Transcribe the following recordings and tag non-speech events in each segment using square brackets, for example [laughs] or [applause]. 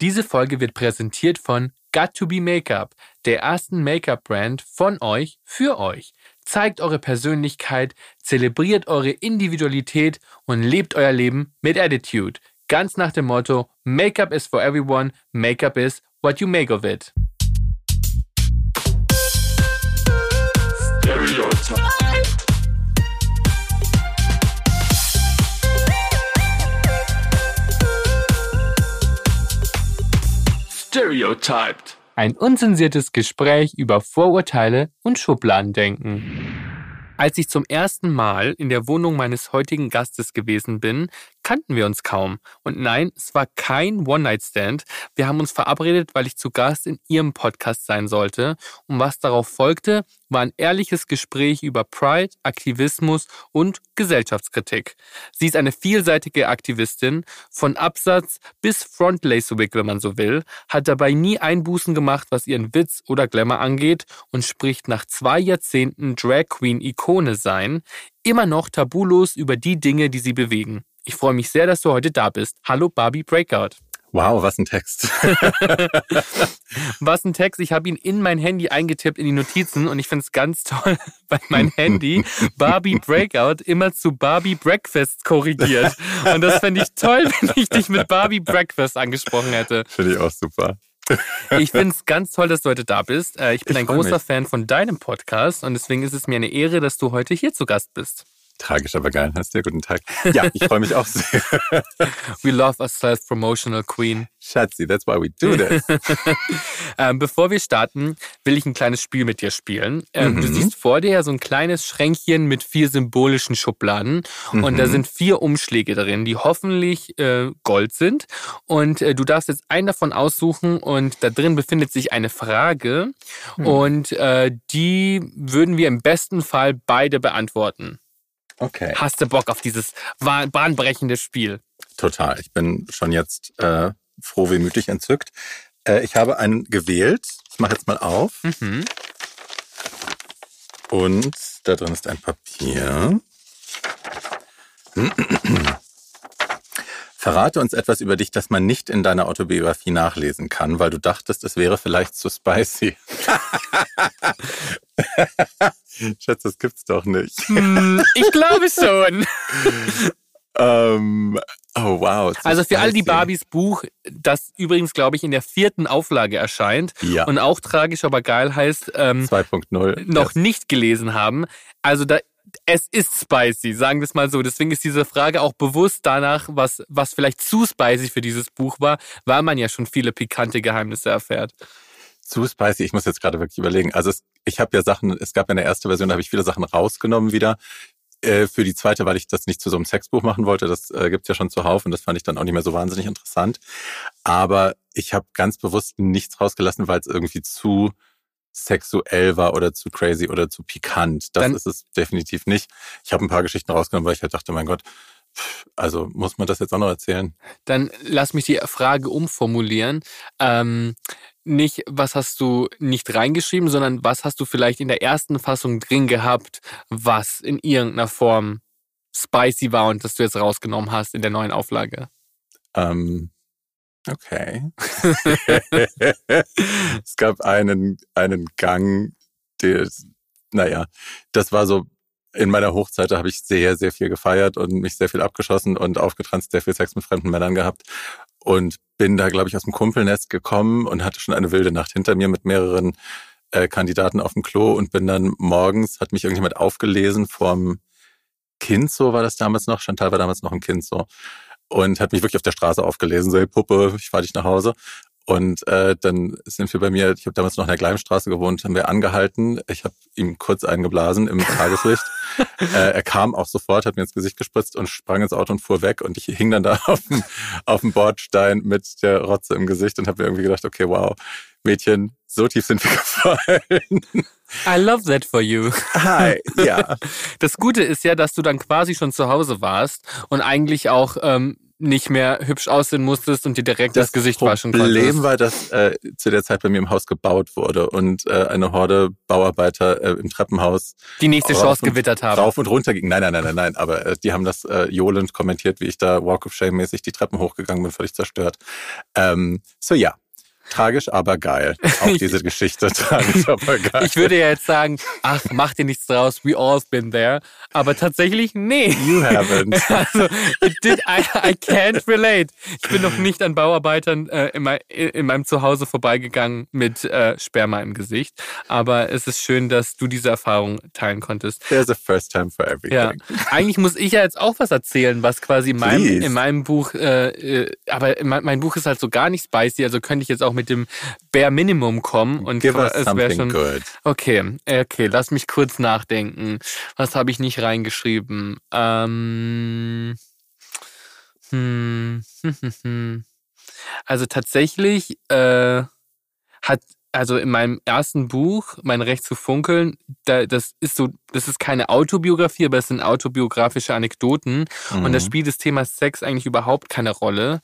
Diese Folge wird präsentiert von Got to Be Makeup, der ersten Make-up-Brand von euch für euch. Zeigt eure Persönlichkeit, zelebriert eure Individualität und lebt euer Leben mit Attitude. Ganz nach dem Motto: Make-up is for everyone, Make-up is what you make of it. Stereotyped. Ein unzensiertes Gespräch über Vorurteile und Schubladendenken. Als ich zum ersten Mal in der Wohnung meines heutigen Gastes gewesen bin, kannten wir uns kaum. Und nein, es war kein One-Night-Stand. Wir haben uns verabredet, weil ich zu Gast in ihrem Podcast sein sollte. Und was darauf folgte, war ein ehrliches Gespräch über Pride, Aktivismus und Gesellschaftskritik. Sie ist eine vielseitige Aktivistin, von Absatz bis Frontlace-Wig, wenn man so will, hat dabei nie Einbußen gemacht, was ihren Witz oder Glamour angeht und spricht nach zwei Jahrzehnten Drag Queen-Ikone sein, immer noch tabulos über die Dinge, die sie bewegen. Ich freue mich sehr, dass du heute da bist. Hallo Barbie Breakout. Wow, was ein Text. [laughs] was ein Text. Ich habe ihn in mein Handy eingetippt in die Notizen und ich finde es ganz toll, [laughs] weil mein Handy Barbie Breakout immer zu Barbie Breakfast korrigiert. Und das fände ich toll, [laughs] wenn ich dich mit Barbie Breakfast angesprochen hätte. Finde ich auch super. Ich finde es ganz toll, dass du heute da bist. Äh, ich bin ich ein großer mich. Fan von deinem Podcast und deswegen ist es mir eine Ehre, dass du heute hier zu Gast bist. Tragisch, aber geil. Hast du ja guten Tag. Ja, ich freue mich auch sehr. [laughs] We love a self-promotional queen. Schatzi, that's why we do this. [laughs] ähm, bevor wir starten, will ich ein kleines Spiel mit dir spielen. Ähm, mhm. Du siehst vor dir so ein kleines Schränkchen mit vier symbolischen Schubladen. Mhm. Und da mhm. sind vier Umschläge drin, die hoffentlich äh, Gold sind. Und äh, du darfst jetzt einen davon aussuchen und da drin befindet sich eine Frage. Mhm. Und äh, die würden wir im besten Fall beide beantworten. Okay. Hast du Bock auf dieses bahnbrechende Spiel? Total. Ich bin schon jetzt äh, froh wie mütig entzückt. Äh, ich habe einen gewählt. Ich mache jetzt mal auf. Mhm. Und da drin ist ein Papier. [clears throat] Verrate uns etwas über dich, das man nicht in deiner Autobiografie nachlesen kann, weil du dachtest, es wäre vielleicht zu spicy. [laughs] Schatz, das gibt's doch nicht. Hm, ich glaube schon. ähm, oh wow. Also für all die Barbies Buch, das übrigens, glaube ich, in der vierten Auflage erscheint ja. und auch tragisch, aber geil heißt, ähm, 2.0 noch yes. nicht gelesen haben. Also da es ist spicy, sagen wir es mal so. Deswegen ist diese Frage auch bewusst danach, was, was vielleicht zu spicy für dieses Buch war, weil man ja schon viele pikante Geheimnisse erfährt. Zu spicy, ich muss jetzt gerade wirklich überlegen. Also es, ich habe ja Sachen, es gab ja eine erste Version, da habe ich viele Sachen rausgenommen wieder. Äh, für die zweite, weil ich das nicht zu so einem Sexbuch machen wollte. Das äh, gibt's ja schon zuhauf und das fand ich dann auch nicht mehr so wahnsinnig interessant. Aber ich habe ganz bewusst nichts rausgelassen, weil es irgendwie zu sexuell war oder zu crazy oder zu pikant. Das Dann, ist es definitiv nicht. Ich habe ein paar Geschichten rausgenommen, weil ich halt dachte, mein Gott, also muss man das jetzt auch noch erzählen? Dann lass mich die Frage umformulieren. Ähm, nicht, was hast du nicht reingeschrieben, sondern was hast du vielleicht in der ersten Fassung drin gehabt, was in irgendeiner Form spicy war und das du jetzt rausgenommen hast in der neuen Auflage? Ähm, Okay. [laughs] es gab einen, einen Gang, der, naja, das war so, in meiner Hochzeit, habe ich sehr, sehr viel gefeiert und mich sehr viel abgeschossen und aufgetranst, sehr viel Sex mit fremden Männern gehabt. Und bin da, glaube ich, aus dem Kumpelnest gekommen und hatte schon eine wilde Nacht hinter mir mit mehreren äh, Kandidaten auf dem Klo und bin dann morgens, hat mich irgendjemand aufgelesen vorm Kind, so war das damals noch. Chantal war damals noch ein Kind so und hat mich wirklich auf der Straße aufgelesen, so, hey Puppe, ich fahr dich nach Hause. Und äh, dann sind wir bei mir, ich habe damals noch in der Gleimstraße gewohnt, haben wir angehalten. Ich habe ihm kurz eingeblasen im [laughs] Tageslicht. äh, er kam auch sofort, hat mir ins Gesicht gespritzt und sprang ins Auto und fuhr weg. Und ich hing dann da [laughs] auf dem, auf dem Bordstein mit der Rotze im Gesicht und habe mir irgendwie gedacht, okay, wow, Mädchen, so tief sind wir [laughs] gefallen. I love that for you. Hi, ja. Das Gute ist ja, dass du dann quasi schon zu Hause warst und eigentlich auch ähm, nicht mehr hübsch aussehen musstest und dir direkt das, das Gesicht Problem waschen konntest. Das Problem war, dass äh, zu der Zeit bei mir im Haus gebaut wurde und äh, eine Horde Bauarbeiter äh, im Treppenhaus die nächste Chance gewittert haben. Rauf und runter ging. Nein, nein, nein, nein, nein. Aber äh, die haben das äh, johlend kommentiert, wie ich da Walk of Shame mäßig die Treppen hochgegangen bin, völlig zerstört. Ähm, so ja, Tragisch, aber geil. Auch [laughs] diese Geschichte tragisch, aber geil. Ich würde ja jetzt sagen, ach, mach dir nichts draus, we all been there. Aber tatsächlich, nee. You haven't. [laughs] Also, it did, I, I can't relate. Ich bin noch nicht an Bauarbeitern äh, in, mein, in, meinem Zuhause vorbeigegangen mit äh, Sperma im Gesicht. Aber es ist schön, dass du diese Erfahrung teilen konntest. There's a first time for everything. Ja. Eigentlich muss ich ja jetzt auch was erzählen, was quasi in meinem, in meinem Buch, äh, äh aber mein, mein Buch ist halt so gar nicht spicy, also könnte ich jetzt auch mit dem Bare Minimum kommen und Give es wäre schon good. Okay, okay, lass mich kurz nachdenken. Was habe ich nicht reingeschrieben? Ähm, hm, hm, hm, hm. Also tatsächlich äh, hat also in meinem ersten Buch, Mein Recht zu funkeln, da, das ist so, das ist keine Autobiografie, aber es sind autobiografische Anekdoten. Mhm. Und da spielt das Thema Sex eigentlich überhaupt keine Rolle.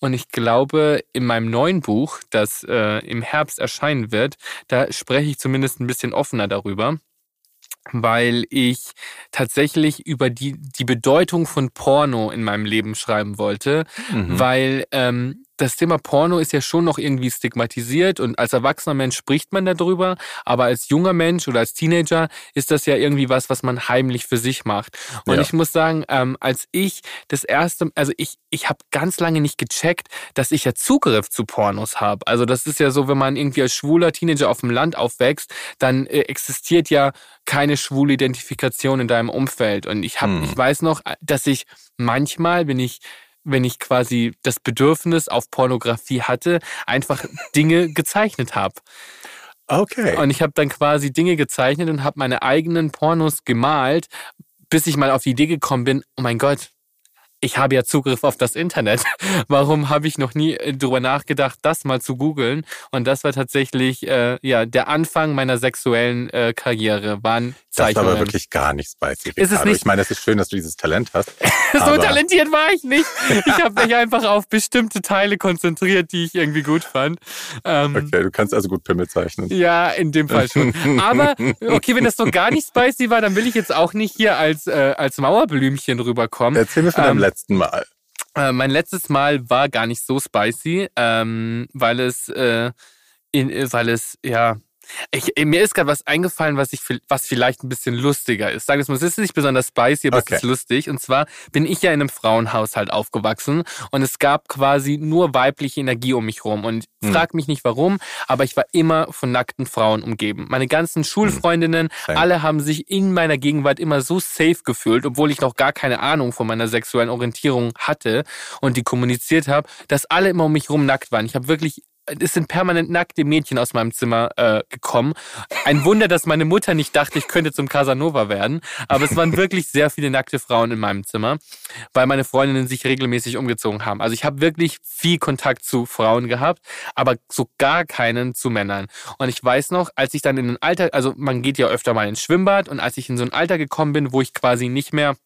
Und ich glaube, in meinem neuen Buch, das äh, im Herbst erscheinen wird, da spreche ich zumindest ein bisschen offener darüber weil ich tatsächlich über die, die Bedeutung von Porno in meinem Leben schreiben wollte, mhm. weil ähm, das Thema Porno ist ja schon noch irgendwie stigmatisiert und als erwachsener Mensch spricht man darüber, aber als junger Mensch oder als Teenager ist das ja irgendwie was, was man heimlich für sich macht. Und ja. ich muss sagen, ähm, als ich das erste, also ich, ich habe ganz lange nicht gecheckt, dass ich ja Zugriff zu Pornos habe. Also das ist ja so, wenn man irgendwie als schwuler Teenager auf dem Land aufwächst, dann äh, existiert ja keine schwule Identifikation in deinem Umfeld. Und ich habe, hm. ich weiß noch, dass ich manchmal, wenn ich wenn ich quasi das Bedürfnis auf Pornografie hatte, einfach Dinge [laughs] gezeichnet habe. Okay. Und ich habe dann quasi Dinge gezeichnet und habe meine eigenen Pornos gemalt, bis ich mal auf die Idee gekommen bin, oh mein Gott, ich habe ja Zugriff auf das Internet. [laughs] Warum habe ich noch nie äh, darüber nachgedacht, das mal zu googeln? Und das war tatsächlich äh, ja der Anfang meiner sexuellen äh, Karriere. Waren Zeichnungen. Das war aber wirklich gar nicht spicy. Ist es nicht? Ich meine, es ist schön, dass du dieses Talent hast. [laughs] so talentiert war ich nicht. [laughs] Ich habe mich einfach auf bestimmte Teile konzentriert, die ich irgendwie gut fand. Ähm, okay, du kannst also gut Pimmel zeichnen. Ja, in dem Fall schon. Aber okay, wenn das so gar nicht spicy war, dann will ich jetzt auch nicht hier als äh, als Mauerblümchen rüberkommen. Erzähl mir von deinem ähm, letzten Mal. Äh, mein letztes Mal war gar nicht so spicy, ähm, weil es, äh, in, weil es, ja, ich, mir ist gerade was eingefallen, was ich was vielleicht ein bisschen lustiger ist. Sagen wir mal, es ist nicht besonders spicy, aber okay. es ist lustig. Und zwar bin ich ja in einem Frauenhaushalt aufgewachsen und es gab quasi nur weibliche Energie um mich rum. Und hm. frag mich nicht warum, aber ich war immer von nackten Frauen umgeben. Meine ganzen Schulfreundinnen, hm. alle haben sich in meiner Gegenwart immer so safe gefühlt, obwohl ich noch gar keine Ahnung von meiner sexuellen Orientierung hatte und die kommuniziert habe, dass alle immer um mich rum nackt waren. Ich habe wirklich es sind permanent nackte Mädchen aus meinem Zimmer äh, gekommen. Ein Wunder, dass meine Mutter nicht dachte, ich könnte zum Casanova werden. Aber es waren wirklich sehr viele nackte Frauen in meinem Zimmer, weil meine Freundinnen sich regelmäßig umgezogen haben. Also ich habe wirklich viel Kontakt zu Frauen gehabt, aber so gar keinen zu Männern. Und ich weiß noch, als ich dann in ein Alter, also man geht ja öfter mal ins Schwimmbad und als ich in so ein Alter gekommen bin, wo ich quasi nicht mehr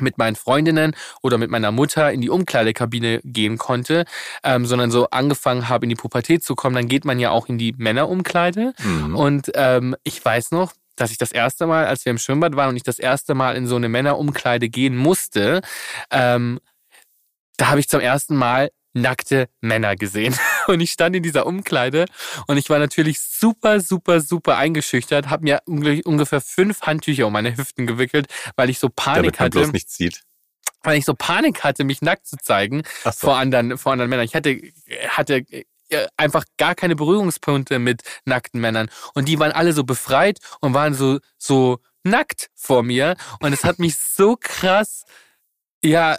mit meinen Freundinnen oder mit meiner Mutter in die Umkleidekabine gehen konnte, ähm, sondern so angefangen habe, in die Pubertät zu kommen, dann geht man ja auch in die Männerumkleide. Mhm. Und ähm, ich weiß noch, dass ich das erste Mal, als wir im Schwimmbad waren und ich das erste Mal in so eine Männerumkleide gehen musste, ähm, da habe ich zum ersten Mal nackte Männer gesehen. [laughs] Und ich stand in dieser Umkleide und ich war natürlich super, super, super eingeschüchtert, habe mir ungefähr fünf Handtücher um meine Hüften gewickelt, weil ich so Panik Damit man hatte. Bloß nicht sieht. Weil ich so Panik hatte, mich nackt zu zeigen so. vor anderen, vor anderen Männern. Ich hatte, hatte äh, einfach gar keine Berührungspunkte mit nackten Männern. Und die waren alle so befreit und waren so, so nackt vor mir. Und es hat mich so krass, ja,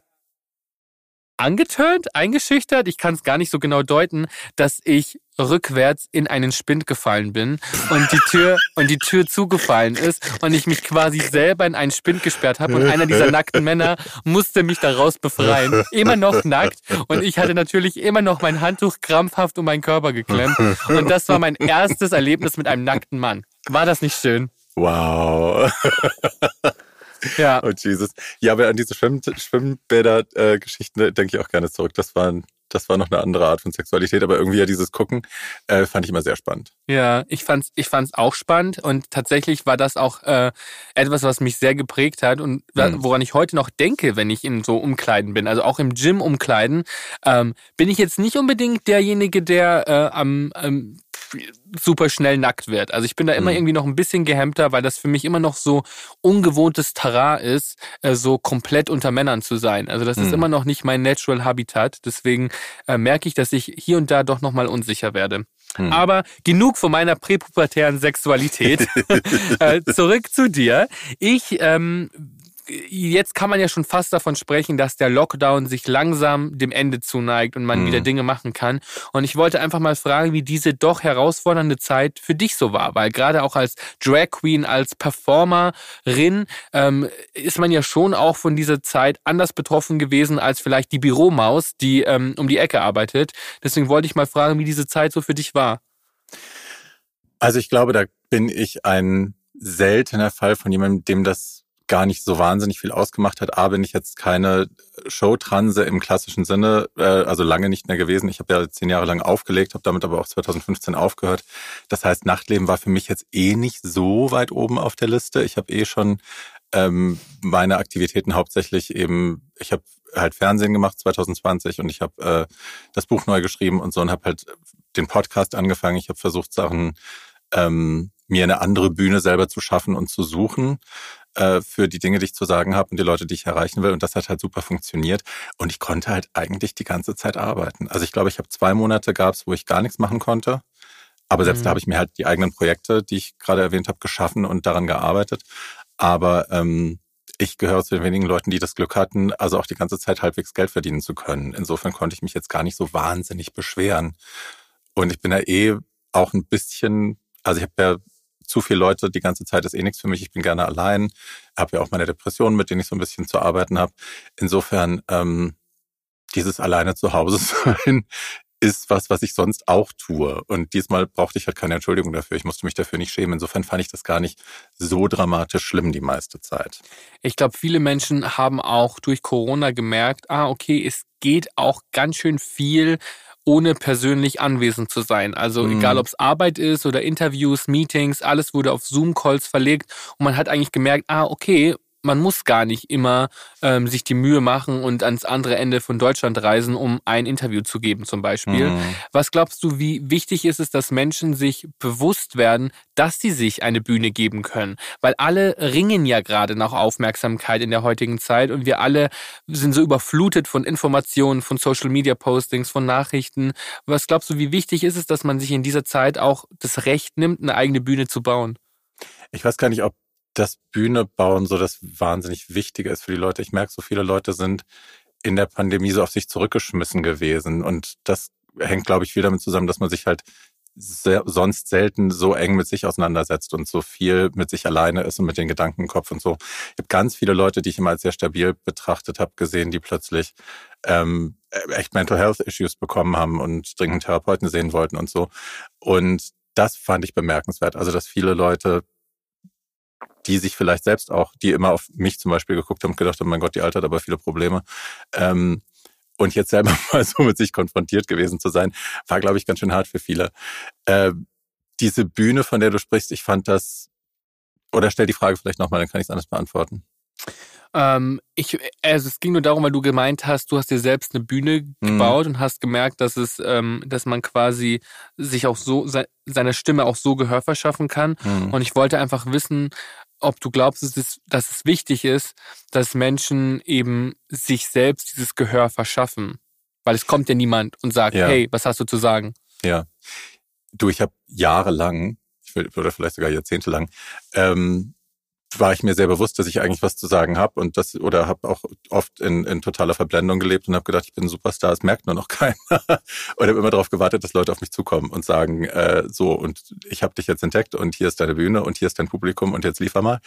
angetönt, eingeschüchtert, ich kann es gar nicht so genau deuten, dass ich rückwärts in einen Spind gefallen bin und die Tür [laughs] und die Tür zugefallen ist und ich mich quasi selber in einen Spind gesperrt habe und einer dieser nackten Männer musste mich daraus befreien, immer noch nackt und ich hatte natürlich immer noch mein Handtuch krampfhaft um meinen Körper geklemmt und das war mein erstes Erlebnis mit einem nackten Mann. War das nicht schön? Wow. [laughs] Ja. [laughs] Oh Jesus. Ja, aber an diese Schwimm Schwimmbäder-Geschichten äh, denke ich auch gerne zurück. Das waren das war noch eine andere Art von Sexualität, aber irgendwie ja dieses Gucken äh, fand ich immer sehr spannend. Ja, ich fand's, ich fand's auch spannend und tatsächlich war das auch äh, etwas, was mich sehr geprägt hat und mhm. woran ich heute noch denke, wenn ich in so Umkleiden bin, also auch im Gym umkleiden, ähm, bin ich jetzt nicht unbedingt derjenige, der äh, am ähm, super schnell nackt wird. Also ich bin da immer mhm. irgendwie noch ein bisschen gehemmter, weil das für mich immer noch so ungewohntes Terrain ist, äh, so komplett unter Männern zu sein. Also das mhm. ist immer noch nicht mein Natural Habitat. Deswegen äh, merke ich, dass ich hier und da doch nochmal unsicher werde. Mhm. Aber genug von meiner präpubertären Sexualität. [laughs] äh, zurück zu dir. Ich ähm, jetzt kann man ja schon fast davon sprechen, dass der Lockdown sich langsam dem Ende zuneigt und man mhm. wieder Dinge machen kann. Und ich wollte einfach mal fragen, wie diese doch herausfordernde Zeit für dich so war, weil gerade auch als Drag Queen, als Performerin ähm, ist man ja schon auch von dieser Zeit anders betroffen gewesen als vielleicht die Büromaus, die ähm, um die Ecke arbeitet. Deswegen wollte ich mal fragen, wie diese Zeit so für dich war. Also ich glaube, da bin ich ein seltener Fall von jemandem, dem das gar nicht so wahnsinnig viel ausgemacht hat. A, bin ich jetzt keine Showtranse im klassischen Sinne, äh, also lange nicht mehr gewesen. Ich habe ja zehn Jahre lang aufgelegt, habe damit aber auch 2015 aufgehört. Das heißt, Nachtleben war für mich jetzt eh nicht so weit oben auf der Liste. Ich habe eh schon ähm, meine Aktivitäten hauptsächlich eben, ich habe halt Fernsehen gemacht 2020 und ich habe äh, das Buch neu geschrieben und so und habe halt den Podcast angefangen. Ich habe versucht, Sachen ähm, mir eine andere Bühne selber zu schaffen und zu suchen äh, für die Dinge, die ich zu sagen habe und die Leute, die ich erreichen will. Und das hat halt super funktioniert. Und ich konnte halt eigentlich die ganze Zeit arbeiten. Also ich glaube, ich habe zwei Monate gab's, wo ich gar nichts machen konnte. Aber selbst mhm. da habe ich mir halt die eigenen Projekte, die ich gerade erwähnt habe, geschaffen und daran gearbeitet. Aber ähm, ich gehöre zu den wenigen Leuten, die das Glück hatten, also auch die ganze Zeit halbwegs Geld verdienen zu können. Insofern konnte ich mich jetzt gar nicht so wahnsinnig beschweren. Und ich bin ja eh auch ein bisschen, also ich habe ja zu viele Leute die ganze Zeit ist eh nichts für mich. Ich bin gerne allein, habe ja auch meine Depressionen, mit denen ich so ein bisschen zu arbeiten habe. Insofern ähm, dieses alleine zu Hause [laughs] sein ist was, was ich sonst auch tue. Und diesmal brauchte ich halt keine Entschuldigung dafür. Ich musste mich dafür nicht schämen. Insofern fand ich das gar nicht so dramatisch schlimm die meiste Zeit. Ich glaube, viele Menschen haben auch durch Corona gemerkt, ah, okay, es geht auch ganz schön viel ohne persönlich anwesend zu sein. Also mhm. egal, ob es Arbeit ist oder Interviews, Meetings, alles wurde auf Zoom-Calls verlegt und man hat eigentlich gemerkt, ah, okay, man muss gar nicht immer ähm, sich die Mühe machen und ans andere Ende von Deutschland reisen, um ein Interview zu geben zum Beispiel. Mhm. Was glaubst du, wie wichtig ist es, dass Menschen sich bewusst werden, dass sie sich eine Bühne geben können? Weil alle ringen ja gerade nach Aufmerksamkeit in der heutigen Zeit und wir alle sind so überflutet von Informationen, von Social-Media-Postings, von Nachrichten. Was glaubst du, wie wichtig ist es, dass man sich in dieser Zeit auch das Recht nimmt, eine eigene Bühne zu bauen? Ich weiß gar nicht, ob das Bühne bauen so das wahnsinnig Wichtige ist für die Leute. Ich merke, so viele Leute sind in der Pandemie so auf sich zurückgeschmissen gewesen. Und das hängt, glaube ich, viel damit zusammen, dass man sich halt sehr, sonst selten so eng mit sich auseinandersetzt und so viel mit sich alleine ist und mit den Gedanken im Kopf und so. Ich habe ganz viele Leute, die ich immer als sehr stabil betrachtet habe, gesehen, die plötzlich ähm, echt Mental Health Issues bekommen haben und dringend Therapeuten sehen wollten und so. Und das fand ich bemerkenswert. Also, dass viele Leute die sich vielleicht selbst auch, die immer auf mich zum Beispiel geguckt haben und gedacht haben, mein Gott, die Alte hat aber viele Probleme. Ähm, und jetzt selber [laughs] mal so mit sich konfrontiert gewesen zu sein, war, glaube ich, ganz schön hart für viele. Äh, diese Bühne, von der du sprichst, ich fand das, oder stell die Frage vielleicht nochmal, dann kann ich es anders beantworten. Ähm, ich, also es ging nur darum, weil du gemeint hast, du hast dir selbst eine Bühne mhm. gebaut und hast gemerkt, dass es, ähm, dass man quasi sich auch so se seiner Stimme auch so Gehör verschaffen kann. Mhm. Und ich wollte einfach wissen, ob du glaubst, dass es, dass es wichtig ist, dass Menschen eben sich selbst dieses Gehör verschaffen. Weil es kommt ja niemand und sagt, ja. hey, was hast du zu sagen? Ja. Du, ich habe jahrelang, ich würde oder vielleicht sogar jahrzehntelang, ähm, war ich mir sehr bewusst, dass ich eigentlich was zu sagen habe und das oder habe auch oft in, in totaler Verblendung gelebt und habe gedacht, ich bin ein Superstar, es merkt nur noch [laughs] keiner und habe immer darauf gewartet, dass Leute auf mich zukommen und sagen, äh, so und ich habe dich jetzt entdeckt und hier ist deine Bühne und hier ist dein Publikum und jetzt liefer mal.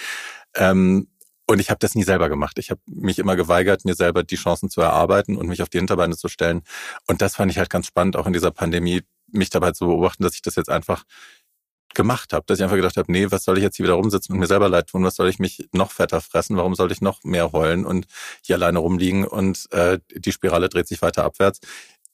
Ähm, und ich habe das nie selber gemacht. Ich habe mich immer geweigert, mir selber die Chancen zu erarbeiten und mich auf die Hinterbeine zu stellen. Und das fand ich halt ganz spannend, auch in dieser Pandemie, mich dabei zu beobachten, dass ich das jetzt einfach gemacht habe, dass ich einfach gedacht habe, nee, was soll ich jetzt hier wieder rumsitzen und mir selber leid tun, was soll ich mich noch fetter fressen, warum soll ich noch mehr heulen und hier alleine rumliegen und äh, die Spirale dreht sich weiter abwärts.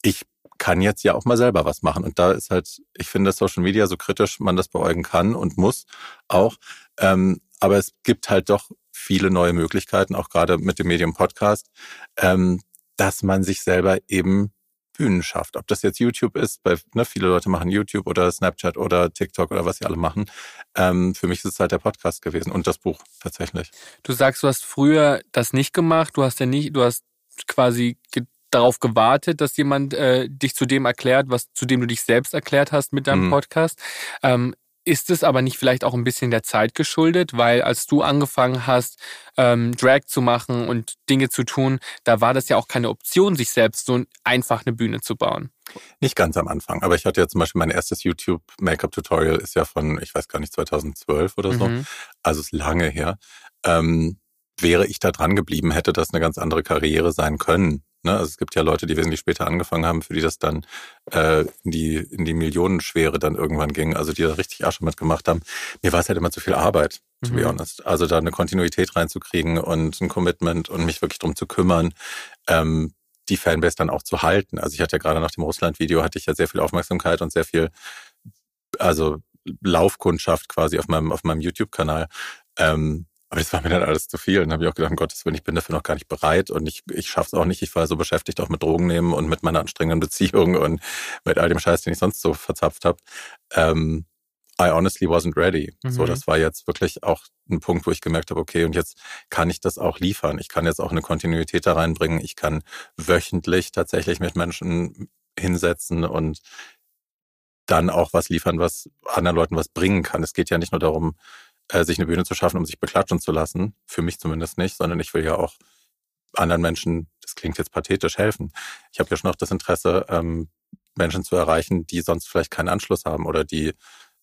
Ich kann jetzt ja auch mal selber was machen. Und da ist halt, ich finde Social Media so kritisch man das beäugen kann und muss auch. Ähm, aber es gibt halt doch viele neue Möglichkeiten, auch gerade mit dem Medium Podcast, ähm, dass man sich selber eben Bühnen schafft. Ob das jetzt YouTube ist, weil ne, viele Leute machen YouTube oder Snapchat oder TikTok oder was sie alle machen. Ähm, für mich ist es halt der Podcast gewesen und das Buch tatsächlich. Du sagst, du hast früher das nicht gemacht. Du hast ja nicht, du hast quasi ge darauf gewartet, dass jemand äh, dich zu dem erklärt, was zu dem du dich selbst erklärt hast mit deinem mhm. Podcast. Ähm, ist es aber nicht vielleicht auch ein bisschen der Zeit geschuldet, weil als du angefangen hast, ähm, Drag zu machen und Dinge zu tun, da war das ja auch keine Option, sich selbst so einfach eine Bühne zu bauen. Nicht ganz am Anfang, aber ich hatte ja zum Beispiel mein erstes YouTube Make-up Tutorial ist ja von, ich weiß gar nicht, 2012 oder so. Mhm. Also ist lange her. Ähm, wäre ich da dran geblieben, hätte das eine ganz andere Karriere sein können. Ne? Also es gibt ja Leute, die wesentlich später angefangen haben, für die das dann äh, in, die, in die Millionenschwere dann irgendwann ging, also die da richtig Asche mitgemacht haben. Mir war es halt immer zu viel Arbeit, to mhm. be honest. Also da eine Kontinuität reinzukriegen und ein Commitment und mich wirklich drum zu kümmern, ähm, die Fanbase dann auch zu halten. Also ich hatte ja gerade nach dem Russland-Video hatte ich ja sehr viel Aufmerksamkeit und sehr viel, also Laufkundschaft quasi auf meinem, auf meinem YouTube-Kanal. Ähm, aber das war mir dann alles zu viel. Und dann habe ich auch gedacht, um Gottes Willen, ich bin dafür noch gar nicht bereit und ich, ich schaffe es auch nicht. Ich war so beschäftigt auch mit Drogen nehmen und mit meiner anstrengenden Beziehung und mit all dem Scheiß, den ich sonst so verzapft habe. Ähm, I honestly wasn't ready. Mhm. So, das war jetzt wirklich auch ein Punkt, wo ich gemerkt habe, okay, und jetzt kann ich das auch liefern. Ich kann jetzt auch eine Kontinuität da reinbringen. Ich kann wöchentlich tatsächlich mit Menschen hinsetzen und dann auch was liefern, was anderen Leuten was bringen kann. Es geht ja nicht nur darum, äh, sich eine Bühne zu schaffen, um sich beklatschen zu lassen. Für mich zumindest nicht, sondern ich will ja auch anderen Menschen, das klingt jetzt pathetisch, helfen. Ich habe ja schon auch das Interesse, ähm, Menschen zu erreichen, die sonst vielleicht keinen Anschluss haben oder die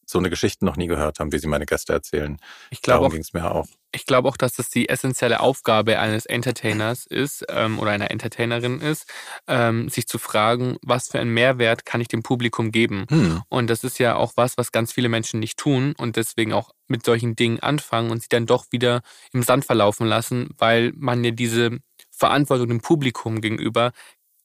so eine Geschichte noch nie gehört haben, wie sie meine Gäste erzählen. Ich glaube Darum ging es mir auch. Ich glaube auch, dass das die essentielle Aufgabe eines Entertainers ist ähm, oder einer Entertainerin ist, ähm, sich zu fragen, was für einen Mehrwert kann ich dem Publikum geben? Hm. Und das ist ja auch was, was ganz viele Menschen nicht tun und deswegen auch mit solchen Dingen anfangen und sie dann doch wieder im Sand verlaufen lassen, weil man ja diese Verantwortung dem Publikum gegenüber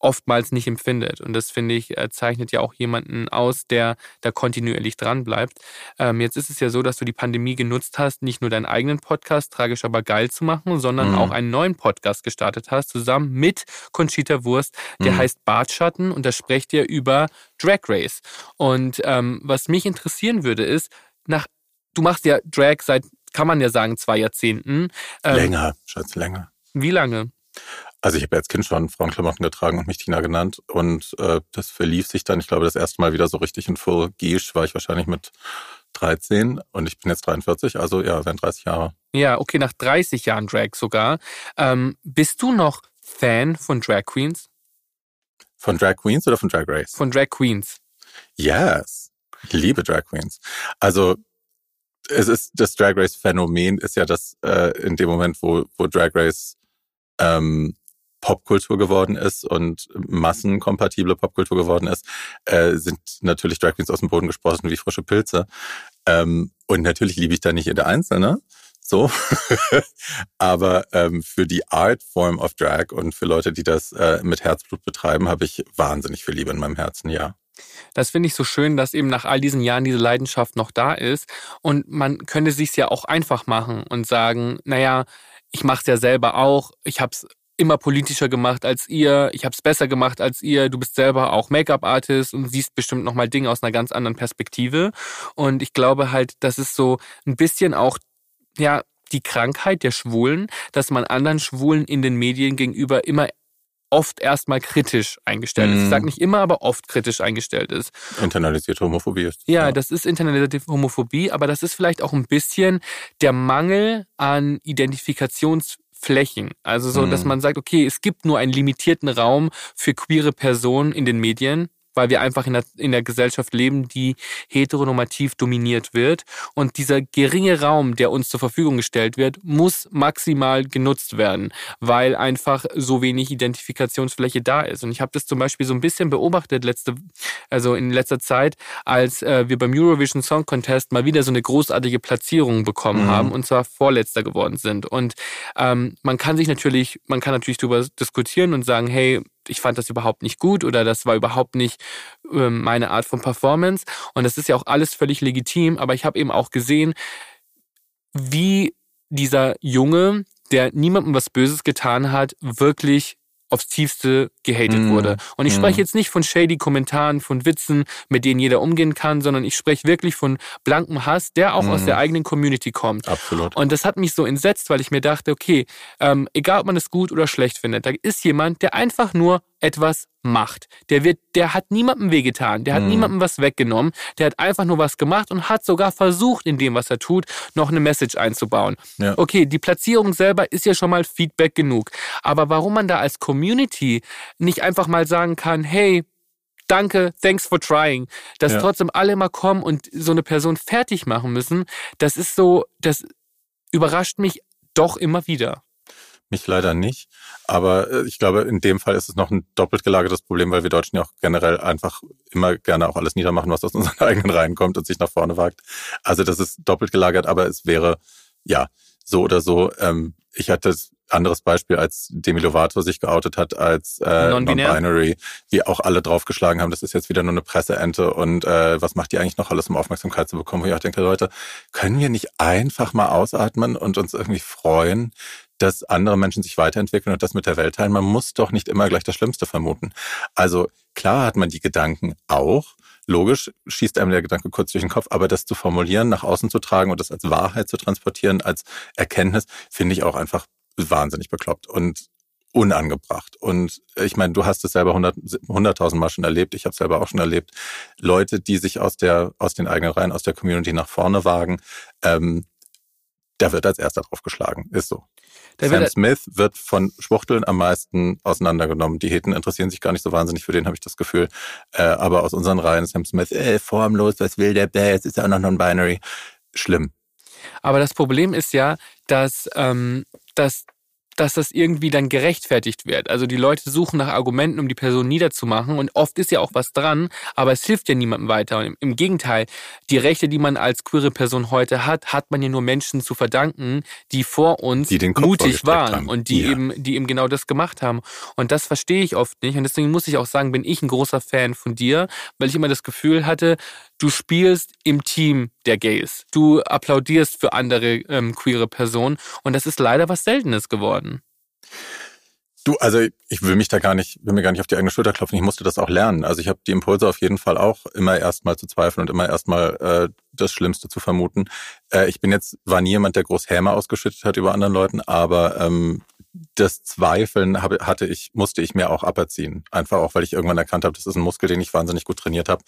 oftmals nicht empfindet. Und das, finde ich, äh, zeichnet ja auch jemanden aus, der da kontinuierlich dran bleibt. Ähm, jetzt ist es ja so, dass du die Pandemie genutzt hast, nicht nur deinen eigenen Podcast tragisch aber geil zu machen, sondern mhm. auch einen neuen Podcast gestartet hast, zusammen mit Conchita Wurst, der mhm. heißt Bartschatten und da sprecht ihr über Drag Race. Und ähm, was mich interessieren würde, ist, nach, du machst ja Drag seit, kann man ja sagen, zwei Jahrzehnten. Ähm, länger, Schatz, länger. Wie lange? Also ich habe als Kind schon Frauenklamotten getragen und mich Tina genannt und äh, das verlief sich dann, ich glaube, das erste Mal wieder so richtig in Full Gish war ich wahrscheinlich mit 13 und ich bin jetzt 43, also ja, wären 30 Jahre. Ja, okay, nach 30 Jahren Drag sogar. Ähm, bist du noch Fan von Drag Queens? Von Drag Queens oder von Drag Race? Von Drag Queens. Yes. Ich liebe Drag Queens. Also es ist das Drag Race Phänomen ist ja das äh, in dem Moment, wo, wo Drag Race ähm, Popkultur geworden ist und massenkompatible Popkultur geworden ist, äh, sind natürlich Drag Queens aus dem Boden gesprossen wie frische Pilze. Ähm, und natürlich liebe ich da nicht jede Einzelne. So. [laughs] Aber ähm, für die Art Form of Drag und für Leute, die das äh, mit Herzblut betreiben, habe ich wahnsinnig viel Liebe in meinem Herzen, ja. Das finde ich so schön, dass eben nach all diesen Jahren diese Leidenschaft noch da ist. Und man könnte sich ja auch einfach machen und sagen, naja, ich mache es ja selber auch, ich habe es immer politischer gemacht als ihr, ich habe es besser gemacht als ihr, du bist selber auch Make-up-Artist und siehst bestimmt nochmal Dinge aus einer ganz anderen Perspektive. Und ich glaube halt, das ist so ein bisschen auch, ja, die Krankheit der Schwulen, dass man anderen Schwulen in den Medien gegenüber immer oft erstmal kritisch eingestellt ist. Ich sage mhm. nicht immer, aber oft kritisch eingestellt ist. Internalisierte Homophobie ist. Ja, ja, das ist internalisierte Homophobie, aber das ist vielleicht auch ein bisschen der Mangel an Identifikations Flächen. Also so, dass mhm. man sagt, okay, es gibt nur einen limitierten Raum für queere Personen in den Medien. Weil wir einfach in der, in der Gesellschaft leben, die heteronormativ dominiert wird. Und dieser geringe Raum, der uns zur Verfügung gestellt wird, muss maximal genutzt werden, weil einfach so wenig Identifikationsfläche da ist. Und ich habe das zum Beispiel so ein bisschen beobachtet letzte, also in letzter Zeit, als äh, wir beim Eurovision Song Contest mal wieder so eine großartige Platzierung bekommen mhm. haben und zwar Vorletzter geworden sind. Und ähm, man kann sich natürlich, man kann natürlich darüber diskutieren und sagen, hey, ich fand das überhaupt nicht gut oder das war überhaupt nicht ähm, meine Art von Performance. Und das ist ja auch alles völlig legitim, aber ich habe eben auch gesehen, wie dieser Junge, der niemandem was Böses getan hat, wirklich aufs Tiefste gehatet mm. wurde. Und ich spreche mm. jetzt nicht von shady Kommentaren, von Witzen, mit denen jeder umgehen kann, sondern ich spreche wirklich von blankem Hass, der auch mm. aus der eigenen Community kommt. Absolut. Und das hat mich so entsetzt, weil ich mir dachte, okay, ähm, egal ob man es gut oder schlecht findet, da ist jemand, der einfach nur etwas macht. Der wird, der hat niemandem wehgetan, der hat mhm. niemandem was weggenommen, der hat einfach nur was gemacht und hat sogar versucht, in dem, was er tut, noch eine Message einzubauen. Ja. Okay, die Platzierung selber ist ja schon mal Feedback genug. Aber warum man da als Community nicht einfach mal sagen kann, hey, danke, thanks for trying, dass ja. trotzdem alle mal kommen und so eine Person fertig machen müssen, das ist so, das überrascht mich doch immer wieder. Mich leider nicht. Aber äh, ich glaube, in dem Fall ist es noch ein doppelt gelagertes Problem, weil wir Deutschen ja auch generell einfach immer gerne auch alles niedermachen, was aus unseren [laughs] eigenen Reihen kommt und sich nach vorne wagt. Also das ist doppelt gelagert, aber es wäre, ja, so oder so. Ähm, ich hatte anderes Beispiel, als Demi Lovato sich geoutet hat als äh, Non-Binary, wie auch alle draufgeschlagen haben, das ist jetzt wieder nur eine Presseente und äh, was macht die eigentlich noch alles, um Aufmerksamkeit zu bekommen? Wo ich auch denke, Leute, können wir nicht einfach mal ausatmen und uns irgendwie freuen, dass andere Menschen sich weiterentwickeln und das mit der Welt teilen. Man muss doch nicht immer gleich das Schlimmste vermuten. Also klar hat man die Gedanken auch. Logisch schießt einem der Gedanke kurz durch den Kopf, aber das zu formulieren, nach außen zu tragen und das als Wahrheit zu transportieren, als Erkenntnis, finde ich auch einfach wahnsinnig bekloppt und unangebracht. Und ich meine, du hast es selber hunderttausend Mal schon erlebt, ich habe es selber auch schon erlebt. Leute, die sich aus der aus den eigenen Reihen, aus der Community nach vorne wagen, ähm, da wird als erster draufgeschlagen. Ist so. Der Sam Smith wird von Schwuchteln am meisten auseinandergenommen. Die Heten interessieren sich gar nicht so wahnsinnig für den, habe ich das Gefühl. Äh, aber aus unseren Reihen Sam Smith, äh, formlos, was will der Bär? Jetzt ist er auch noch non-binary. Schlimm. Aber das Problem ist ja, dass, ähm, dass dass das irgendwie dann gerechtfertigt wird. Also die Leute suchen nach Argumenten, um die Person niederzumachen und oft ist ja auch was dran, aber es hilft ja niemandem weiter. Und im, Gegenteil, die Rechte, die man als queere Person heute hat, hat man ja nur Menschen zu verdanken, die vor uns die mutig waren haben. und die ja. eben, die eben genau das gemacht haben. Und das verstehe ich oft nicht. Und deswegen muss ich auch sagen, bin ich ein großer Fan von dir, weil ich immer das Gefühl hatte, du spielst im Team der Gays. Du applaudierst für andere ähm, queere Personen und das ist leider was Seltenes geworden. Du, also ich will mich da gar nicht, will mir gar nicht auf die eigene Schulter klopfen. Ich musste das auch lernen. Also ich habe die Impulse auf jeden Fall auch immer erstmal zu zweifeln und immer erstmal äh, das Schlimmste zu vermuten. Äh, ich bin jetzt, war nie jemand, der groß Häme ausgeschüttet hat über anderen Leuten, aber ähm, das Zweifeln habe, hatte ich, musste ich mir auch aberziehen. Einfach auch, weil ich irgendwann erkannt habe, das ist ein Muskel, den ich wahnsinnig gut trainiert habe,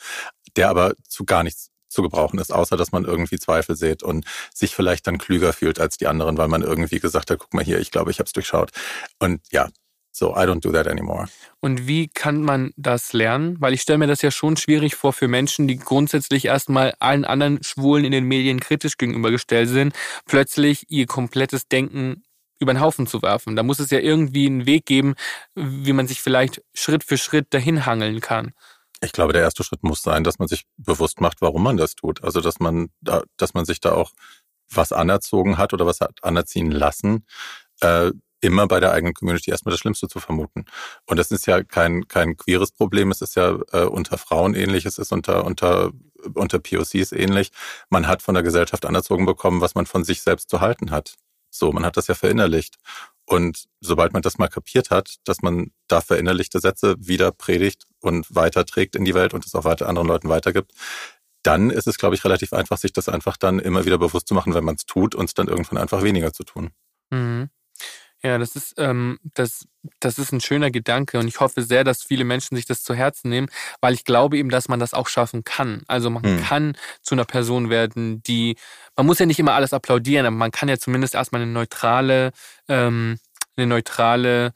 der aber zu gar nichts zu gebrauchen ist, außer dass man irgendwie Zweifel sieht und sich vielleicht dann klüger fühlt als die anderen, weil man irgendwie gesagt hat, guck mal hier, ich glaube, ich habe es durchschaut. Und ja, so, I don't do that anymore. Und wie kann man das lernen? Weil ich stelle mir das ja schon schwierig vor für Menschen, die grundsätzlich erstmal allen anderen Schwulen in den Medien kritisch gegenübergestellt sind, plötzlich ihr komplettes Denken über den Haufen zu werfen. Da muss es ja irgendwie einen Weg geben, wie man sich vielleicht Schritt für Schritt dahin hangeln kann. Ich glaube, der erste Schritt muss sein, dass man sich bewusst macht, warum man das tut. Also, dass man da, dass man sich da auch was anerzogen hat oder was hat anerziehen lassen, äh, immer bei der eigenen Community erstmal das Schlimmste zu vermuten. Und das ist ja kein, kein queeres Problem, es ist ja äh, unter Frauen ähnlich, es ist unter, unter, unter POCs ähnlich. Man hat von der Gesellschaft anerzogen bekommen, was man von sich selbst zu halten hat. So, man hat das ja verinnerlicht. Und sobald man das mal kapiert hat, dass man da verinnerlichte Sätze wieder predigt und weiterträgt in die Welt und es auch weiter anderen Leuten weitergibt, dann ist es, glaube ich, relativ einfach, sich das einfach dann immer wieder bewusst zu machen, wenn man es tut und es dann irgendwann einfach weniger zu tun. Mhm. Ja, das ist, ähm, das, das ist ein schöner Gedanke und ich hoffe sehr, dass viele Menschen sich das zu Herzen nehmen, weil ich glaube eben, dass man das auch schaffen kann. Also man hm. kann zu einer Person werden, die, man muss ja nicht immer alles applaudieren, aber man kann ja zumindest erstmal eine neutrale, ähm, eine neutrale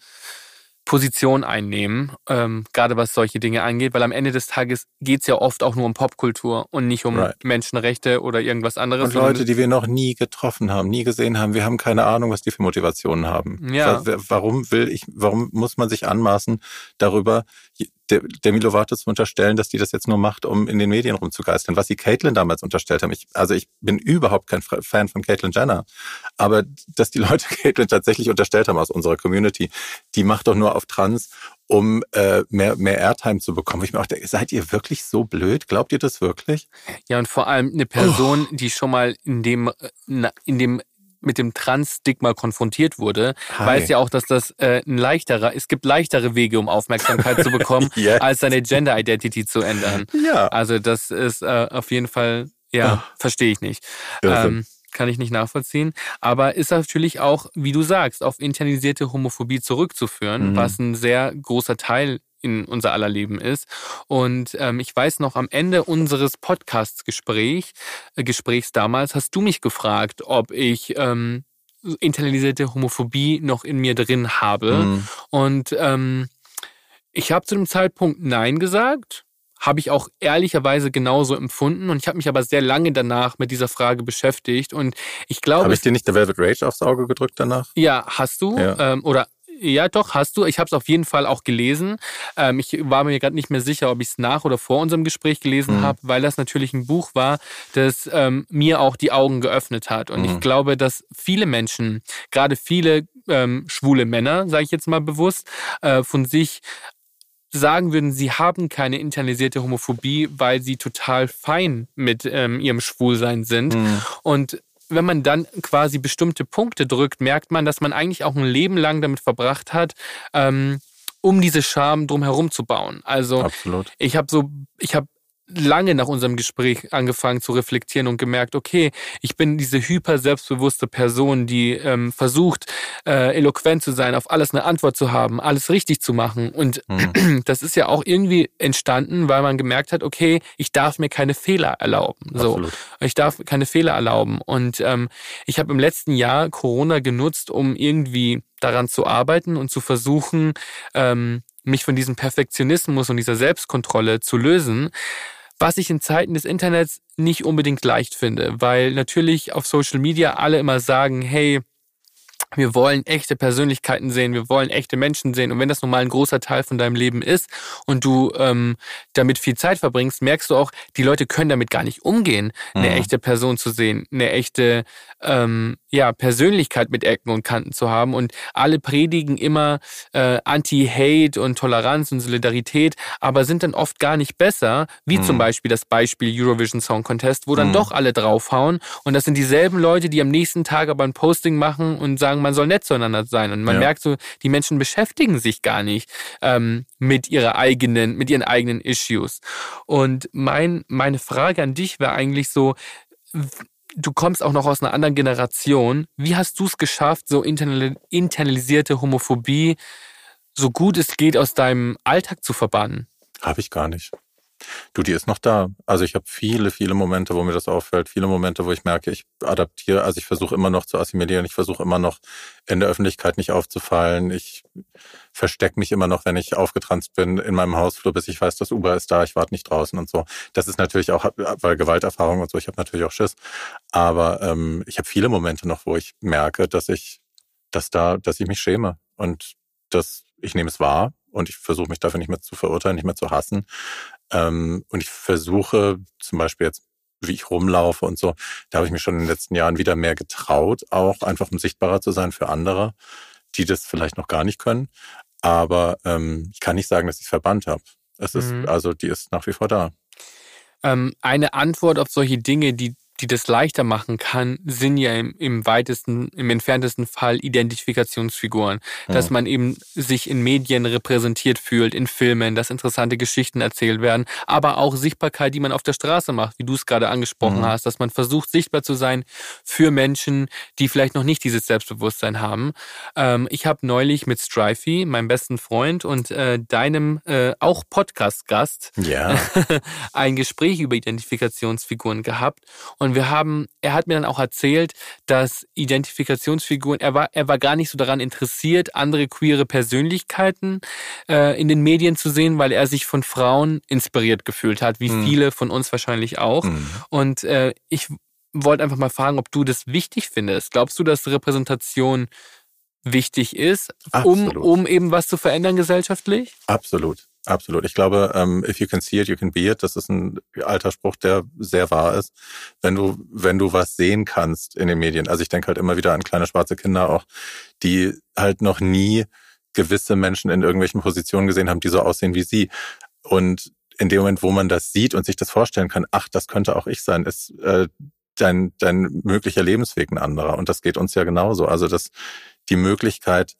Position einnehmen, ähm, gerade was solche Dinge angeht, weil am Ende des Tages geht's ja oft auch nur um Popkultur und nicht um right. Menschenrechte oder irgendwas anderes. Und Leute, die wir noch nie getroffen haben, nie gesehen haben, wir haben keine Ahnung, was die für Motivationen haben. Ja. Warum will ich, warum muss man sich anmaßen, darüber Demi Lovato zu unterstellen, dass die das jetzt nur macht, um in den Medien rumzugeistern. Was sie Caitlyn damals unterstellt haben. Ich, also ich bin überhaupt kein Fan von Caitlyn Jenner. Aber dass die Leute [laughs] Caitlyn tatsächlich unterstellt haben aus unserer Community, die macht doch nur auf Trans, um äh, mehr, mehr Airtime zu bekommen. Ich mir auch denke, seid ihr wirklich so blöd? Glaubt ihr das wirklich? Ja, und vor allem eine Person, oh. die schon mal in dem, äh, in dem mit dem Trans-Stigma konfrontiert wurde, Hi. weiß ja auch, dass das äh, ein leichterer, es gibt leichtere Wege, um Aufmerksamkeit zu bekommen, [laughs] yes. als seine Gender Identity zu ändern. Ja. Also das ist äh, auf jeden Fall, ja, oh. verstehe ich nicht. Ähm, kann ich nicht nachvollziehen. Aber ist natürlich auch, wie du sagst, auf internalisierte Homophobie zurückzuführen, mhm. was ein sehr großer Teil in unser aller Leben ist. Und ähm, ich weiß noch, am Ende unseres Podcasts-Gespräch, äh, Gesprächs damals, hast du mich gefragt, ob ich ähm, internalisierte Homophobie noch in mir drin habe. Mhm. Und ähm, ich habe zu dem Zeitpunkt Nein gesagt. Habe ich auch ehrlicherweise genauso empfunden und ich habe mich aber sehr lange danach mit dieser Frage beschäftigt und ich glaube. Habe ich dir nicht der Velvet Rage aufs Auge gedrückt danach? Ja, hast du. Ja. Ähm, oder ja, doch, hast du. Ich habe es auf jeden Fall auch gelesen. Ähm, ich war mir gerade nicht mehr sicher, ob ich es nach oder vor unserem Gespräch gelesen mhm. habe, weil das natürlich ein Buch war, das ähm, mir auch die Augen geöffnet hat. Und mhm. ich glaube, dass viele Menschen, gerade viele ähm, schwule Männer, sage ich jetzt mal bewusst, äh, von sich sagen würden, sie haben keine internalisierte Homophobie, weil sie total fein mit ähm, ihrem Schwulsein sind. Mhm. Und wenn man dann quasi bestimmte Punkte drückt, merkt man, dass man eigentlich auch ein Leben lang damit verbracht hat, ähm, um diese Scham drumherum zu bauen. Also Absolut. ich habe so, ich habe lange nach unserem Gespräch angefangen zu reflektieren und gemerkt, okay, ich bin diese hyper selbstbewusste Person, die ähm, versucht, äh, eloquent zu sein, auf alles eine Antwort zu haben, alles richtig zu machen. Und mhm. [clears throat] das ist ja auch irgendwie entstanden, weil man gemerkt hat, okay, ich darf mir keine Fehler erlauben. So, Absolut. ich darf keine Fehler erlauben. Und ähm, ich habe im letzten Jahr Corona genutzt, um irgendwie daran zu arbeiten und zu versuchen, ähm, mich von diesem Perfektionismus und dieser Selbstkontrolle zu lösen, was ich in Zeiten des Internets nicht unbedingt leicht finde, weil natürlich auf Social Media alle immer sagen, hey, wir wollen echte Persönlichkeiten sehen, wir wollen echte Menschen sehen. Und wenn das nun mal ein großer Teil von deinem Leben ist und du ähm, damit viel Zeit verbringst, merkst du auch, die Leute können damit gar nicht umgehen, eine mhm. echte Person zu sehen, eine echte ähm, ja, Persönlichkeit mit Ecken und Kanten zu haben. Und alle predigen immer äh, Anti-Hate und Toleranz und Solidarität, aber sind dann oft gar nicht besser, wie mhm. zum Beispiel das Beispiel Eurovision Song Contest, wo dann mhm. doch alle draufhauen. Und das sind dieselben Leute, die am nächsten Tag aber ein Posting machen und sagen, man soll nett zueinander sein. Und man ja. merkt so, die Menschen beschäftigen sich gar nicht ähm, mit ihrer eigenen, mit ihren eigenen Issues. Und mein, meine Frage an dich wäre eigentlich so, du kommst auch noch aus einer anderen Generation. Wie hast du es geschafft, so internalisierte Homophobie so gut es geht aus deinem Alltag zu verbannen? Habe ich gar nicht. Du, die ist noch da. Also ich habe viele, viele Momente, wo mir das auffällt, viele Momente, wo ich merke, ich adaptiere, also ich versuche immer noch zu assimilieren, ich versuche immer noch in der Öffentlichkeit nicht aufzufallen. Ich verstecke mich immer noch, wenn ich aufgetranst bin in meinem Hausflur, bis ich weiß, das Uber ist da, ich warte nicht draußen und so. Das ist natürlich auch, weil Gewalterfahrung und so, ich habe natürlich auch Schiss. Aber ähm, ich habe viele Momente noch, wo ich merke, dass ich, dass da, dass ich mich schäme. Und das, ich nehme es wahr und ich versuche mich dafür nicht mehr zu verurteilen, nicht mehr zu hassen. Ähm, und ich versuche zum Beispiel jetzt, wie ich rumlaufe und so, da habe ich mich schon in den letzten Jahren wieder mehr getraut, auch einfach um sichtbarer zu sein für andere, die das vielleicht noch gar nicht können. Aber ähm, ich kann nicht sagen, dass ich es verbannt habe. Es ist, mhm. also die ist nach wie vor da. Ähm, eine Antwort auf solche Dinge, die die das leichter machen kann, sind ja im, im weitesten, im entferntesten Fall Identifikationsfiguren. Ja. Dass man eben sich in Medien repräsentiert fühlt, in Filmen, dass interessante Geschichten erzählt werden, aber auch Sichtbarkeit, die man auf der Straße macht, wie du es gerade angesprochen ja. hast, dass man versucht, sichtbar zu sein für Menschen, die vielleicht noch nicht dieses Selbstbewusstsein haben. Ähm, ich habe neulich mit Strifey, meinem besten Freund und äh, deinem äh, auch Podcast-Gast, ja. [laughs] ein Gespräch über Identifikationsfiguren gehabt. Und Und wir haben, er hat mir dann auch erzählt, dass Identifikationsfiguren, er war, er war gar nicht so daran interessiert, andere queere Persönlichkeiten äh, in den Medien zu sehen, weil er sich von Frauen inspiriert gefühlt hat, wie mhm. viele von uns wahrscheinlich auch. Mhm. Und äh, ich wollte einfach mal fragen, ob du das wichtig findest. Glaubst du, dass Repräsentation wichtig ist, um, um eben was zu verändern gesellschaftlich? Absolut. Absolut. Ich glaube, um, ähm, if you can see it, you can be it. Das ist ein alter Spruch, der sehr wahr ist. Wenn du, wenn du was sehen kannst in den Medien. Also ich denke halt immer wieder an kleine schwarze Kinder auch, die halt noch nie gewisse Menschen in irgendwelchen Positionen gesehen haben, die so aussehen wie sie. Und in dem Moment, wo man das sieht und sich das vorstellen kann, ach, das könnte auch ich sein, ist äh, dein, dein möglicher Lebensweg ein anderer. Und das geht uns ja genauso. Also dass die Möglichkeit,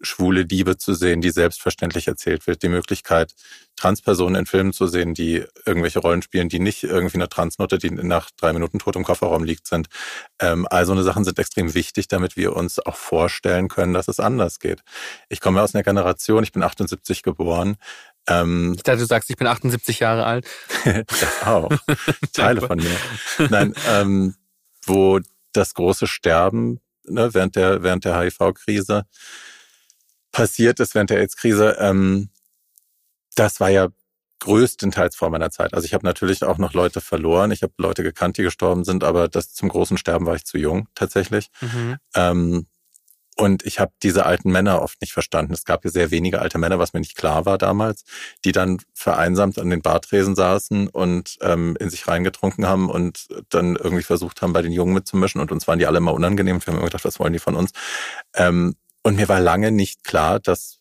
schwule Liebe zu sehen, die selbstverständlich erzählt wird, die Möglichkeit, Transpersonen in Filmen zu sehen, die irgendwelche Rollen spielen, die nicht irgendwie eine Transnote, die nach drei Minuten tot im Kofferraum liegt, sind. Ähm, all so eine Sachen sind extrem wichtig, damit wir uns auch vorstellen können, dass es anders geht. Ich komme aus einer Generation, ich bin 78 geboren. Ähm, ich dachte, du sagst, ich bin 78 Jahre alt. [laughs] das auch. [laughs] Teile von mir. Nein, ähm, wo das große Sterben ne, während der während der HIV-Krise passiert ist während der AIDS-Krise, ähm, das war ja größtenteils vor meiner Zeit. Also ich habe natürlich auch noch Leute verloren. Ich habe Leute gekannt, die gestorben sind, aber das zum großen Sterben war ich zu jung tatsächlich. Mhm. Ähm, und ich habe diese alten Männer oft nicht verstanden. Es gab ja sehr wenige alte Männer, was mir nicht klar war damals, die dann vereinsamt an den Bartresen saßen und ähm, in sich reingetrunken haben und dann irgendwie versucht haben, bei den Jungen mitzumischen. Und uns waren die alle immer unangenehm. Wir haben immer gedacht, was wollen die von uns? Ähm, und mir war lange nicht klar, dass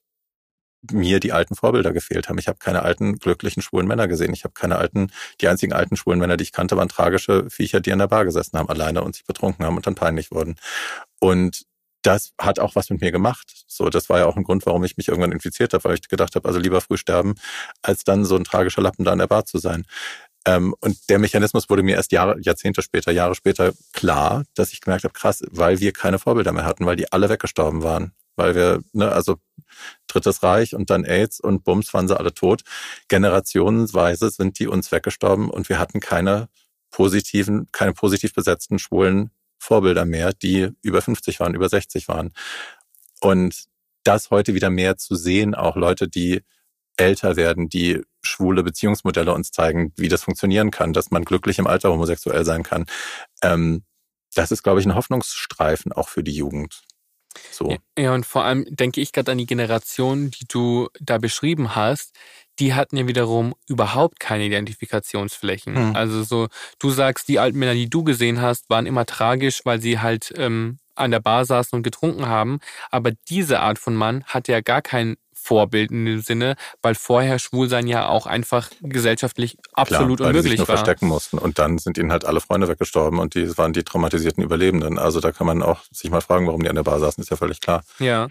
mir die alten Vorbilder gefehlt haben. Ich habe keine alten, glücklichen, schwulen Männer gesehen. Ich habe keine alten, die einzigen alten schwulen Männer, die ich kannte, waren tragische Viecher, die in der Bar gesessen haben, alleine und sich betrunken haben und dann peinlich wurden. Und das hat auch was mit mir gemacht. So, das war ja auch ein Grund, warum ich mich irgendwann infiziert habe, weil ich gedacht habe, also lieber früh sterben, als dann so ein tragischer Lappen da in der Bar zu sein. Ähm, und der Mechanismus wurde mir erst Jahre, Jahrzehnte später, Jahre später klar, dass ich gemerkt habe, krass, weil wir keine Vorbilder mehr hatten, weil die alle weggestorben waren. Weil wir, ne, also Drittes Reich und dann AIDS und Bums waren sie alle tot. Generationenweise sind die uns weggestorben und wir hatten keine positiven, keine positiv besetzten schwulen Vorbilder mehr, die über 50 waren, über 60 waren. Und das heute wieder mehr zu sehen, auch Leute, die älter werden, die schwule Beziehungsmodelle uns zeigen, wie das funktionieren kann, dass man glücklich im Alter homosexuell sein kann. Ähm, das ist, glaube ich, ein Hoffnungsstreifen auch für die Jugend. So. Ja, und vor allem denke ich gerade an die Generation, die du da beschrieben hast, die hatten ja wiederum überhaupt keine Identifikationsflächen. Hm. Also so, du sagst, die alten Männer, die du gesehen hast, waren immer tragisch, weil sie halt ähm, an der Bar saßen und getrunken haben. Aber diese Art von Mann hatte ja gar kein Vorbild in dem Sinne, weil vorher Schwulsein ja auch einfach gesellschaftlich absolut Klar, weil unmöglich sich nur war. verstecken mussten und dann sind ihnen halt alle Freunde weggestorben und die waren die traumatisierten Überlebenden. Also da kann man auch sich mal fragen, warum die an der Bar saßen, ist ja völlig klar. Ja.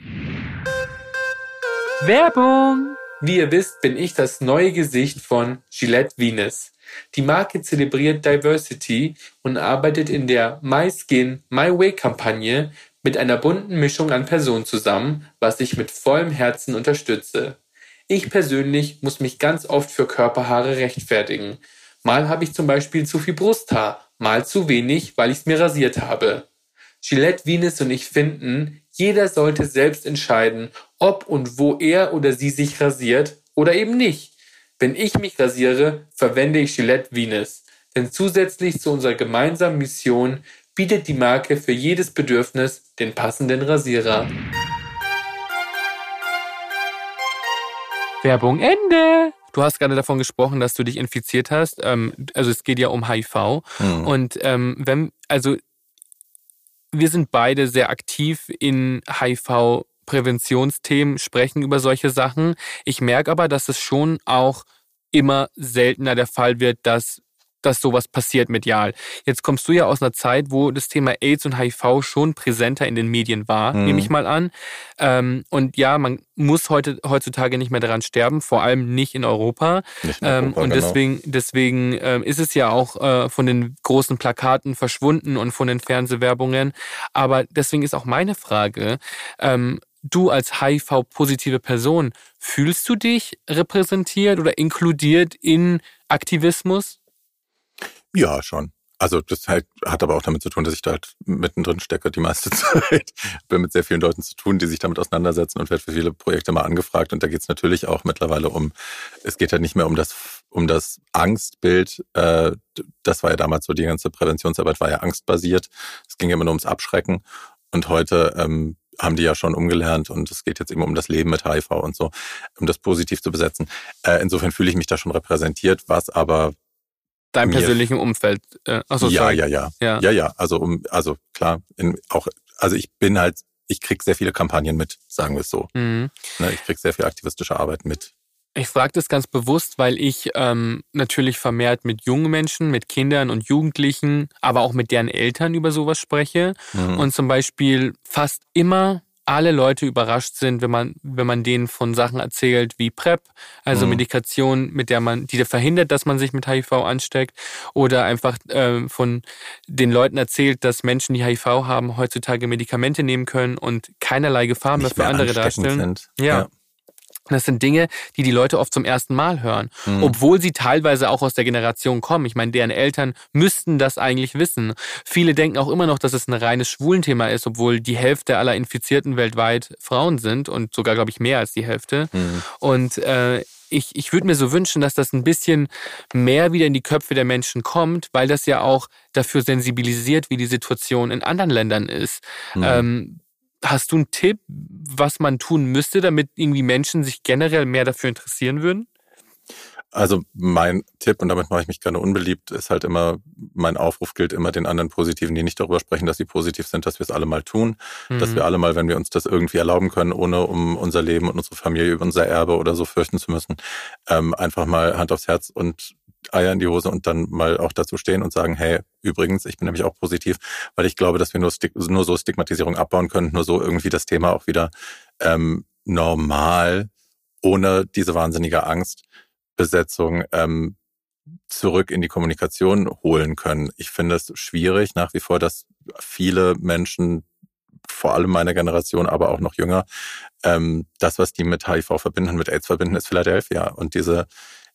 Werbung! Wie ihr wisst, bin ich das neue Gesicht von Gillette Venus. Die Marke zelebriert Diversity und arbeitet in der My Skin, My Way Kampagne mit einer bunten Mischung an Personen zusammen, was ich mit vollem Herzen unterstütze. Ich persönlich muss mich ganz oft für Körperhaare rechtfertigen. Mal habe ich zum Beispiel zu viel Brusthaar, mal zu wenig, weil ich es mir rasiert habe. Gillette Venus und ich finden, jeder sollte selbst entscheiden, ob und wo er oder sie sich rasiert oder eben nicht. Wenn ich mich rasiere, verwende ich Gillette Venus. Denn zusätzlich zu unserer gemeinsamen Mission bietet die Marke für jedes Bedürfnis den passenden Rasierer. Werbung Ende. Du hast gerade davon gesprochen, dass du dich infiziert hast. Ähm, also es geht ja um HIV. Mhm. Und ähm, wenn, also wir sind beide sehr aktiv in HIV Präventionsthemen, sprechen über solche Sachen. Ich merke aber, dass es schon auch immer seltener der Fall wird, dass dass sowas passiert medial. Jetzt kommst du ja aus einer Zeit, wo das Thema AIDS und HIV schon präsenter in den Medien war, mhm. nehme ich mal an. Ähm, und ja, man muss heute, heutzutage nicht mehr daran sterben, vor allem nicht in Europa. Nicht in Europa ähm, und genau. deswegen, deswegen ähm, ist es ja auch äh, von den großen Plakaten verschwunden und von den Fernsehwerbungen. Aber deswegen ist auch meine Frage, ähm, du als HIV-positive Person, fühlst du dich repräsentiert oder inkludiert in Aktivismus? Ja, schon. also das halt, hat aber auch damit zu tun, dass ich da halt mittendrin stecke die meiste [laughs] Zeit. Bin mit sehr vielen Leuten zu tun, die sich damit auseinandersetzen und werde für viele Projekte mal angefragt. Und da geht es natürlich auch mittlerweile um, es geht halt nicht mehr um das, um das Angstbild. Äh, das war ja damals so, die ganze Präventionsarbeit war ja angstbasiert. Es ging immer nur ums Abschrecken. Und heute ähm, haben die ja schon umgelernt und es geht jetzt immer um das Leben mit HIV und so, um das positiv zu besetzen. Äh, insofern fühle ich mich da schon repräsentiert, was aber deinem persönlichen Umfeld. Äh, achso, ja, ja, ja, ja, ja, ja. Also um, also klar, in, auch, also ich bin halt, ich krieg sehr viele Kampagnen mit, sagen wir es so. Mhm. Ne, ich krieg sehr viel aktivistische Arbeit mit. Ich frage das ganz bewusst, weil ich ähm, natürlich vermehrt mit jungen Menschen, mit Kindern und Jugendlichen, aber auch mit deren Eltern über sowas spreche. Mhm. Und zum Beispiel fast immer alle Leute überrascht sind, wenn man, wenn man denen von Sachen erzählt wie PrEP, also mhm. Medikation, mit der man, die verhindert, dass man sich mit HIV ansteckt, oder einfach äh, von den Leuten erzählt, dass Menschen, die HIV haben, heutzutage Medikamente nehmen können und keinerlei Gefahr mehr für andere darstellen. Sind. ja. ja. Das sind Dinge, die die Leute oft zum ersten Mal hören, mhm. obwohl sie teilweise auch aus der Generation kommen. Ich meine, deren Eltern müssten das eigentlich wissen. Viele denken auch immer noch, dass es ein reines Schwulenthema ist, obwohl die Hälfte aller Infizierten weltweit Frauen sind und sogar, glaube ich, mehr als die Hälfte. Mhm. Und äh, ich, ich würde mir so wünschen, dass das ein bisschen mehr wieder in die Köpfe der Menschen kommt, weil das ja auch dafür sensibilisiert, wie die Situation in anderen Ländern ist. Mhm. Ähm, Hast du einen Tipp, was man tun müsste, damit irgendwie Menschen sich generell mehr dafür interessieren würden? Also mein Tipp, und damit mache ich mich gerne unbeliebt, ist halt immer, mein Aufruf gilt immer den anderen Positiven, die nicht darüber sprechen, dass sie positiv sind, dass wir es alle mal tun. Mhm. Dass wir alle mal, wenn wir uns das irgendwie erlauben können, ohne um unser Leben und unsere Familie über unser Erbe oder so fürchten zu müssen, ähm, einfach mal Hand aufs Herz und Eier in die Hose und dann mal auch dazu stehen und sagen, hey, übrigens, ich bin nämlich auch positiv, weil ich glaube, dass wir nur, nur so Stigmatisierung abbauen können, nur so irgendwie das Thema auch wieder ähm, normal, ohne diese wahnsinnige Angstbesetzung ähm, zurück in die Kommunikation holen können. Ich finde es schwierig nach wie vor, dass viele Menschen vor allem meine Generation, aber auch noch jünger, ähm, das, was die mit HIV verbinden, mit AIDS verbinden, ist Philadelphia. Und diese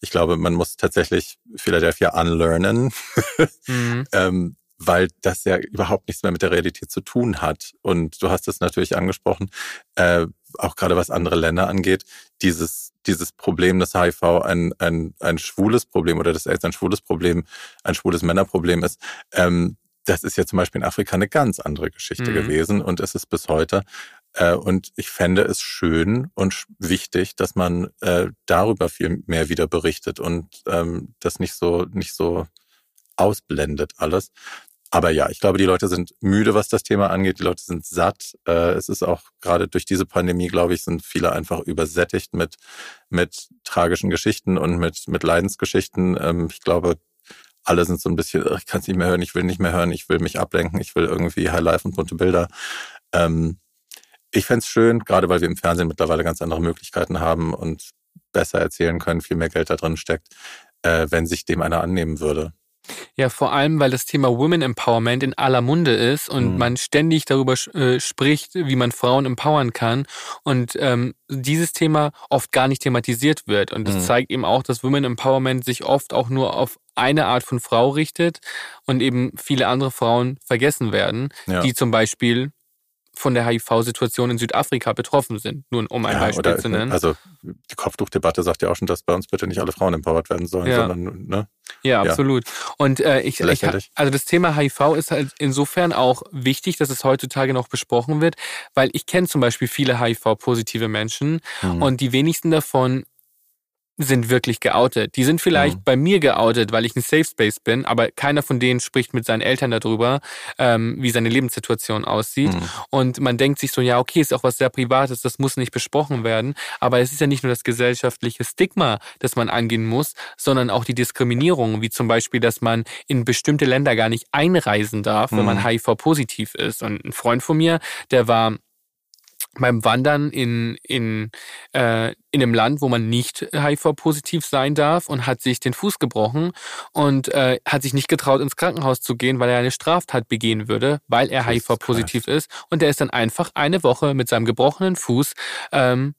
ich glaube, man muss tatsächlich Philadelphia unlearnen, mhm. [laughs] ähm, weil das ja überhaupt nichts mehr mit der Realität zu tun hat. Und du hast es natürlich angesprochen, äh, auch gerade was andere Länder angeht, dieses, dieses Problem, dass HIV ein, ein, ein schwules Problem oder dass AIDS ein schwules Problem, ein schwules Männerproblem ist, ähm, das ist ja zum Beispiel in Afrika eine ganz andere Geschichte mhm. gewesen und es ist bis heute. Äh, und ich fände es schön und wichtig, dass man äh, darüber viel mehr wieder berichtet und ähm, das nicht so, nicht so ausblendet alles. Aber ja, ich glaube, die Leute sind müde, was das Thema angeht. Die Leute sind satt. Äh, es ist auch gerade durch diese Pandemie, glaube ich, sind viele einfach übersättigt mit, mit tragischen Geschichten und mit, mit Leidensgeschichten. Ähm, ich glaube, alle sind so ein bisschen, ich kann es nicht mehr hören, ich will nicht mehr hören, ich will mich ablenken, ich will irgendwie High Life und bunte Bilder. Ähm, ich fände schön, gerade weil wir im Fernsehen mittlerweile ganz andere Möglichkeiten haben und besser erzählen können, viel mehr Geld da drin steckt, äh, wenn sich dem einer annehmen würde. Ja, vor allem, weil das Thema Women Empowerment in aller Munde ist und mhm. man ständig darüber äh, spricht, wie man Frauen empowern kann und ähm, dieses Thema oft gar nicht thematisiert wird. Und das mhm. zeigt eben auch, dass Women Empowerment sich oft auch nur auf eine Art von Frau richtet und eben viele andere Frauen vergessen werden, ja. die zum Beispiel von der HIV-Situation in Südafrika betroffen sind. Nur um ein ja, Beispiel oder, zu nennen. Also die Kopftuchdebatte sagt ja auch schon, dass bei uns bitte nicht alle Frauen empowert werden sollen, ja. sondern ne? Ja, absolut. Und äh, ich, ich, also das Thema HIV ist halt insofern auch wichtig, dass es heutzutage noch besprochen wird, weil ich kenne zum Beispiel viele HIV-positive Menschen mhm. und die wenigsten davon sind wirklich geoutet. Die sind vielleicht mhm. bei mir geoutet, weil ich ein Safe Space bin, aber keiner von denen spricht mit seinen Eltern darüber, ähm, wie seine Lebenssituation aussieht. Mhm. Und man denkt sich so, ja, okay, ist auch was sehr Privates, das muss nicht besprochen werden. Aber es ist ja nicht nur das gesellschaftliche Stigma, das man angehen muss, sondern auch die Diskriminierung, wie zum Beispiel, dass man in bestimmte Länder gar nicht einreisen darf, wenn man mhm. HIV-positiv ist. Und ein Freund von mir, der war beim Wandern in, in, äh, in einem Land, wo man nicht HIV-positiv sein darf und hat sich den Fuß gebrochen und äh, hat sich nicht getraut, ins Krankenhaus zu gehen, weil er eine Straftat begehen würde, weil er HIV-positiv ist. Und er ist dann einfach eine Woche mit seinem gebrochenen Fuß ähm,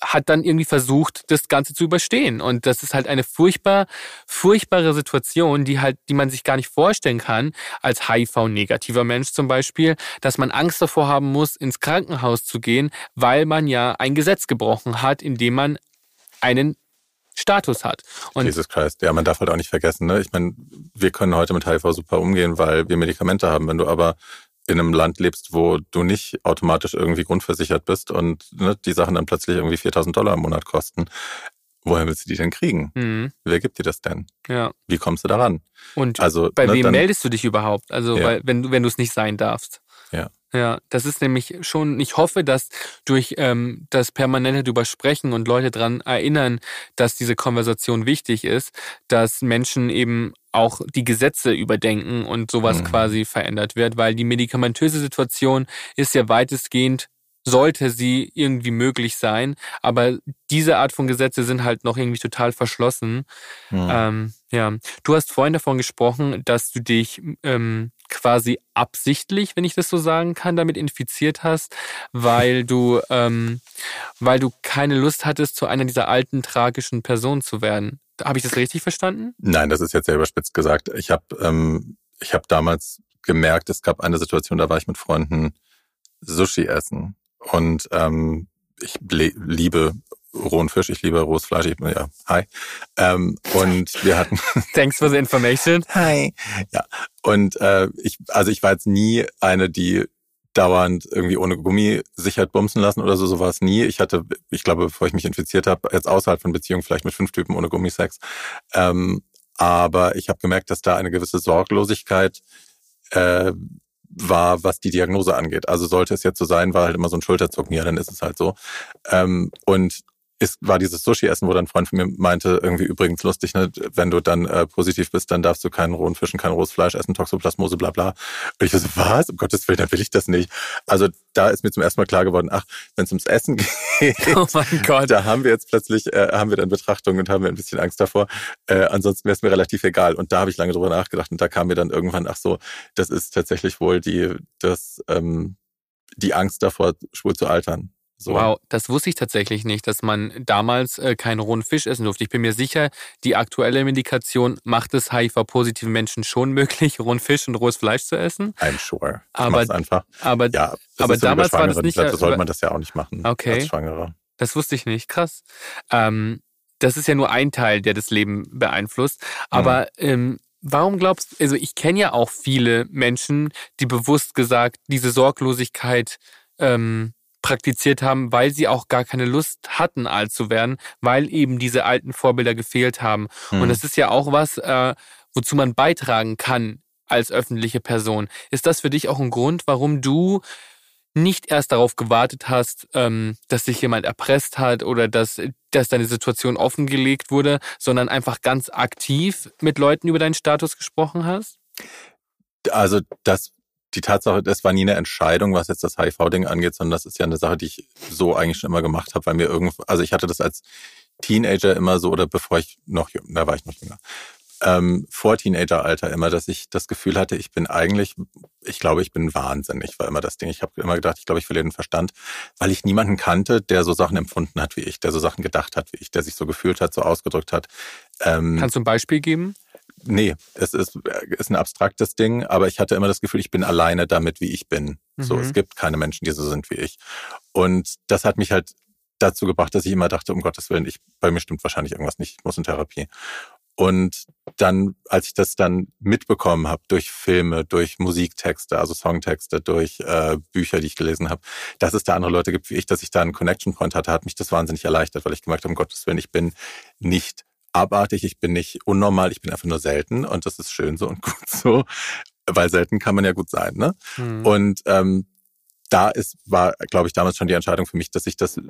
hat dann irgendwie versucht, das Ganze zu überstehen. Und das ist halt eine furchtbar, furchtbare Situation, die halt, die man sich gar nicht vorstellen kann, als HIV-negativer Mensch zum Beispiel, dass man Angst davor haben muss, ins Krankenhaus zu gehen, weil man ja ein Gesetz gebrochen hat, indem man einen Status hat. Und Jesus Christ, ja, man darf halt auch nicht vergessen, ne? Ich meine, wir können heute mit HIV super umgehen, weil wir Medikamente haben. Wenn du aber in einem Land lebst, wo du nicht automatisch irgendwie grundversichert bist und ne, die Sachen dann plötzlich irgendwie 4000 Dollar im Monat kosten. Woher willst du die denn kriegen? Mhm. Wer gibt dir das denn? Ja. Wie kommst du daran? Und also, bei ne, wem dann, meldest du dich überhaupt? Also, ja. weil, wenn du, wenn du es nicht sein darfst. Ja. Ja, das ist nämlich schon, ich hoffe, dass durch ähm, das permanente drüber sprechen und Leute daran erinnern, dass diese Konversation wichtig ist, dass Menschen eben auch die Gesetze überdenken und sowas mhm. quasi verändert wird, weil die medikamentöse Situation ist ja weitestgehend sollte sie irgendwie möglich sein. Aber diese Art von Gesetze sind halt noch irgendwie total verschlossen. Mhm. Ähm, ja, du hast vorhin davon gesprochen, dass du dich ähm, quasi absichtlich, wenn ich das so sagen kann, damit infiziert hast, weil du, ähm, weil du keine Lust hattest, zu einer dieser alten tragischen Personen zu werden. Habe ich das richtig verstanden? Nein, das ist jetzt sehr überspitzt gesagt. Ich habe ähm, ich hab damals gemerkt, es gab eine Situation, da war ich mit Freunden Sushi essen und ähm, ich liebe rohen Fisch, ich liebe rohes Fleisch, ich, ja, hi. Ähm, und wir hatten. [laughs] Thanks for the information. Hi. Ja. Und äh, ich, also ich war jetzt nie eine, die dauernd irgendwie ohne Gummi sich hat bumsen lassen oder so, so war es nie. Ich hatte, ich glaube, bevor ich mich infiziert habe, jetzt außerhalb von Beziehungen vielleicht mit fünf Typen ohne Gummisex. Ähm, aber ich habe gemerkt, dass da eine gewisse Sorglosigkeit äh, war, was die Diagnose angeht. Also sollte es jetzt so sein, war halt immer so ein Schulterzucken, ja, dann ist es halt so. Ähm, und ist, war dieses Sushi-Essen, wo dann ein Freund von mir meinte, irgendwie übrigens lustig, ne, wenn du dann äh, positiv bist, dann darfst du keinen rohen Fischen, kein rohes Fleisch essen, Toxoplasmose, bla bla. Und ich so, was? Um Gottes Willen, dann will ich das nicht. Also da ist mir zum ersten Mal klar geworden, ach, wenn es ums Essen [laughs] geht, oh mein Gott. da haben wir jetzt plötzlich, äh, haben wir dann Betrachtung und haben wir ein bisschen Angst davor. Äh, ansonsten wäre es mir relativ egal. Und da habe ich lange drüber nachgedacht und da kam mir dann irgendwann, ach so, das ist tatsächlich wohl die, das, ähm, die Angst davor, schwul zu altern. So. Wow, das wusste ich tatsächlich nicht, dass man damals äh, keinen rohen Fisch essen durfte. Ich bin mir sicher, die aktuelle Medikation macht es HIV-positiven Menschen schon [laughs] möglich, rohen Fisch und rohes Fleisch zu essen. I'm sure. Ich aber einfach. Aber, ja, aber damals war das nicht. Deshalb sollte man das ja auch nicht machen okay. als Schwangere. Das wusste ich nicht. Krass. Ähm, das ist ja nur ein Teil, der das Leben beeinflusst. Aber mhm. ähm, warum glaubst du, also ich kenne ja auch viele Menschen, die bewusst gesagt diese Sorglosigkeit ähm, praktiziert haben, weil sie auch gar keine Lust hatten, alt zu werden, weil eben diese alten Vorbilder gefehlt haben. Mhm. Und das ist ja auch was, äh, wozu man beitragen kann als öffentliche Person. Ist das für dich auch ein Grund, warum du nicht erst darauf gewartet hast, ähm, dass sich jemand erpresst hat oder dass, dass deine Situation offengelegt wurde, sondern einfach ganz aktiv mit Leuten über deinen Status gesprochen hast? Also das die Tatsache, das war nie eine Entscheidung, was jetzt das HIV-Ding angeht, sondern das ist ja eine Sache, die ich so eigentlich schon immer gemacht habe, weil mir irgendwo, also ich hatte das als Teenager immer so, oder bevor ich noch, da war ich noch jünger, ähm, vor Teenageralter immer, dass ich das Gefühl hatte, ich bin eigentlich, ich glaube, ich bin wahnsinnig, war immer das Ding. Ich habe immer gedacht, ich glaube, ich verliere den Verstand, weil ich niemanden kannte, der so Sachen empfunden hat wie ich, der so Sachen gedacht hat wie ich, der sich so gefühlt hat, so ausgedrückt hat. Ähm, Kannst du ein Beispiel geben? Nee, es ist, ist ein abstraktes Ding, aber ich hatte immer das Gefühl, ich bin alleine damit, wie ich bin. Mhm. So, es gibt keine Menschen, die so sind wie ich. Und das hat mich halt dazu gebracht, dass ich immer dachte, um Gottes Willen, ich, bei mir stimmt wahrscheinlich irgendwas nicht, ich muss in Therapie. Und dann, als ich das dann mitbekommen habe durch Filme, durch Musiktexte, also Songtexte, durch äh, Bücher, die ich gelesen habe, dass es da andere Leute gibt wie ich, dass ich da einen Connection Point hatte, hat mich das wahnsinnig erleichtert, weil ich gemerkt habe, um Gottes Willen, ich bin nicht abartig, ich bin nicht unnormal, ich bin einfach nur selten und das ist schön so und [laughs] gut so, weil selten kann man ja gut sein. Ne? Mhm. Und ähm, da ist, war, glaube ich, damals schon die Entscheidung für mich, dass ich das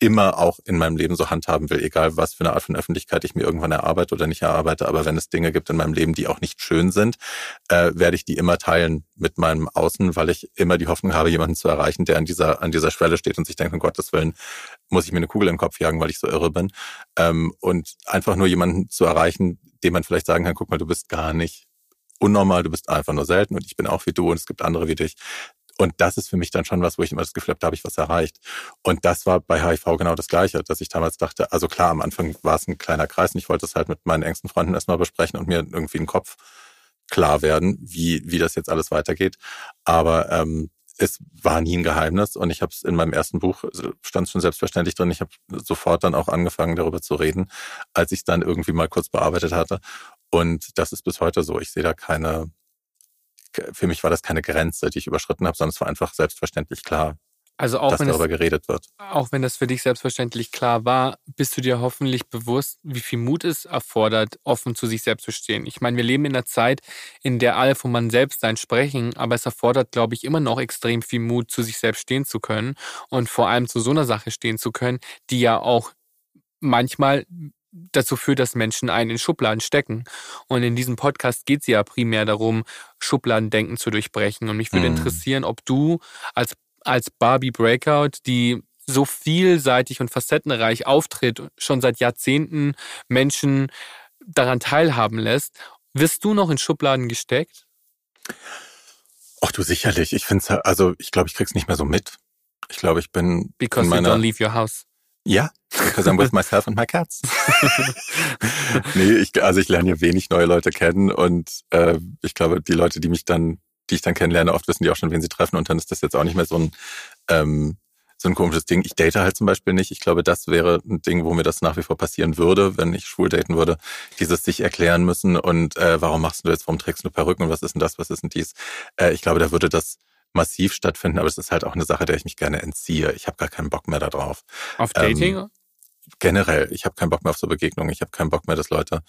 immer auch in meinem Leben so handhaben will, egal was für eine Art von Öffentlichkeit ich mir irgendwann erarbeite oder nicht erarbeite. Aber wenn es Dinge gibt in meinem Leben, die auch nicht schön sind, äh, werde ich die immer teilen mit meinem Außen, weil ich immer die Hoffnung habe, jemanden zu erreichen, der an dieser, an dieser Schwelle steht und sich denkt, um Gottes Willen, muss ich mir eine Kugel im Kopf jagen, weil ich so irre bin. Ähm, und einfach nur jemanden zu erreichen, dem man vielleicht sagen kann, guck mal, du bist gar nicht unnormal, du bist einfach nur selten und ich bin auch wie du und es gibt andere wie dich Und das ist für mich dann schon was, wo ich immer das Gefühl habe, da habe ich was erreicht. Und das war bei HIV genau das Gleiche, dass ich damals dachte, also klar, am Anfang war es ein kleiner Kreis und ich wollte es halt mit meinen engsten Freunden erstmal besprechen und mir irgendwie einen Kopf klar werden, wie, wie das jetzt alles weitergeht. Aber ähm, es war nie ein Geheimnis und ich habe es in meinem ersten Buch, stand schon selbstverständlich drin, ich habe sofort dann auch angefangen, darüber zu reden, als ich es dann irgendwie mal kurz bearbeitet hatte. Und das ist bis heute so. Ich sehe da keine, für mich war das keine Grenze, die ich überschritten habe, sondern es war einfach selbstverständlich klar, also auch dass wenn darüber es, geredet wird. auch wenn das für dich selbstverständlich klar war, bist du dir hoffentlich bewusst, wie viel Mut es erfordert, offen zu sich selbst zu stehen. Ich meine, wir leben in einer Zeit, in der alle von man selbst sein sprechen, aber es erfordert, glaube ich, immer noch extrem viel Mut, zu sich selbst stehen zu können und vor allem zu so einer Sache stehen zu können, die ja auch manchmal dazu führt, dass Menschen einen in Schubladen stecken. Und in diesem Podcast geht es ja primär darum, Schubladendenken zu durchbrechen. Und mich würde Mhm. interessieren, ob du als, als Barbie Breakout, die so vielseitig und facettenreich auftritt, schon seit Jahrzehnten Menschen daran teilhaben lässt, wirst du noch in Schubladen gesteckt? Ach du sicherlich. Ich finde es, also ich glaube, ich krieg's nicht mehr so mit. Ich glaube, ich bin Because in you meiner don't leave your house. Ja, because I'm with [laughs] myself and my cats. [laughs] nee, ich, also ich lerne hier wenig neue Leute kennen und äh, ich glaube, die Leute, die mich dann, die ich dann kennenlerne, oft wissen die auch schon, wen sie treffen und dann ist das jetzt auch nicht mehr so ein ähm, so ein komisches Ding. Ich date halt zum Beispiel nicht. Ich glaube, das wäre ein Ding, wo mir das nach wie vor passieren würde, wenn ich schwul daten würde. Dieses sich erklären müssen und äh, warum machst du jetzt, warum trägst du Perücken und was ist denn das, was ist denn dies? Äh, ich glaube, da würde das massiv stattfinden, aber es ist halt auch eine Sache, der ich mich gerne entziehe. Ich habe gar keinen Bock mehr darauf. Auf Ähm, Dating? generell, ich habe keinen Bock mehr auf so Begegnungen. Ich habe keinen Bock mehr, dass Leute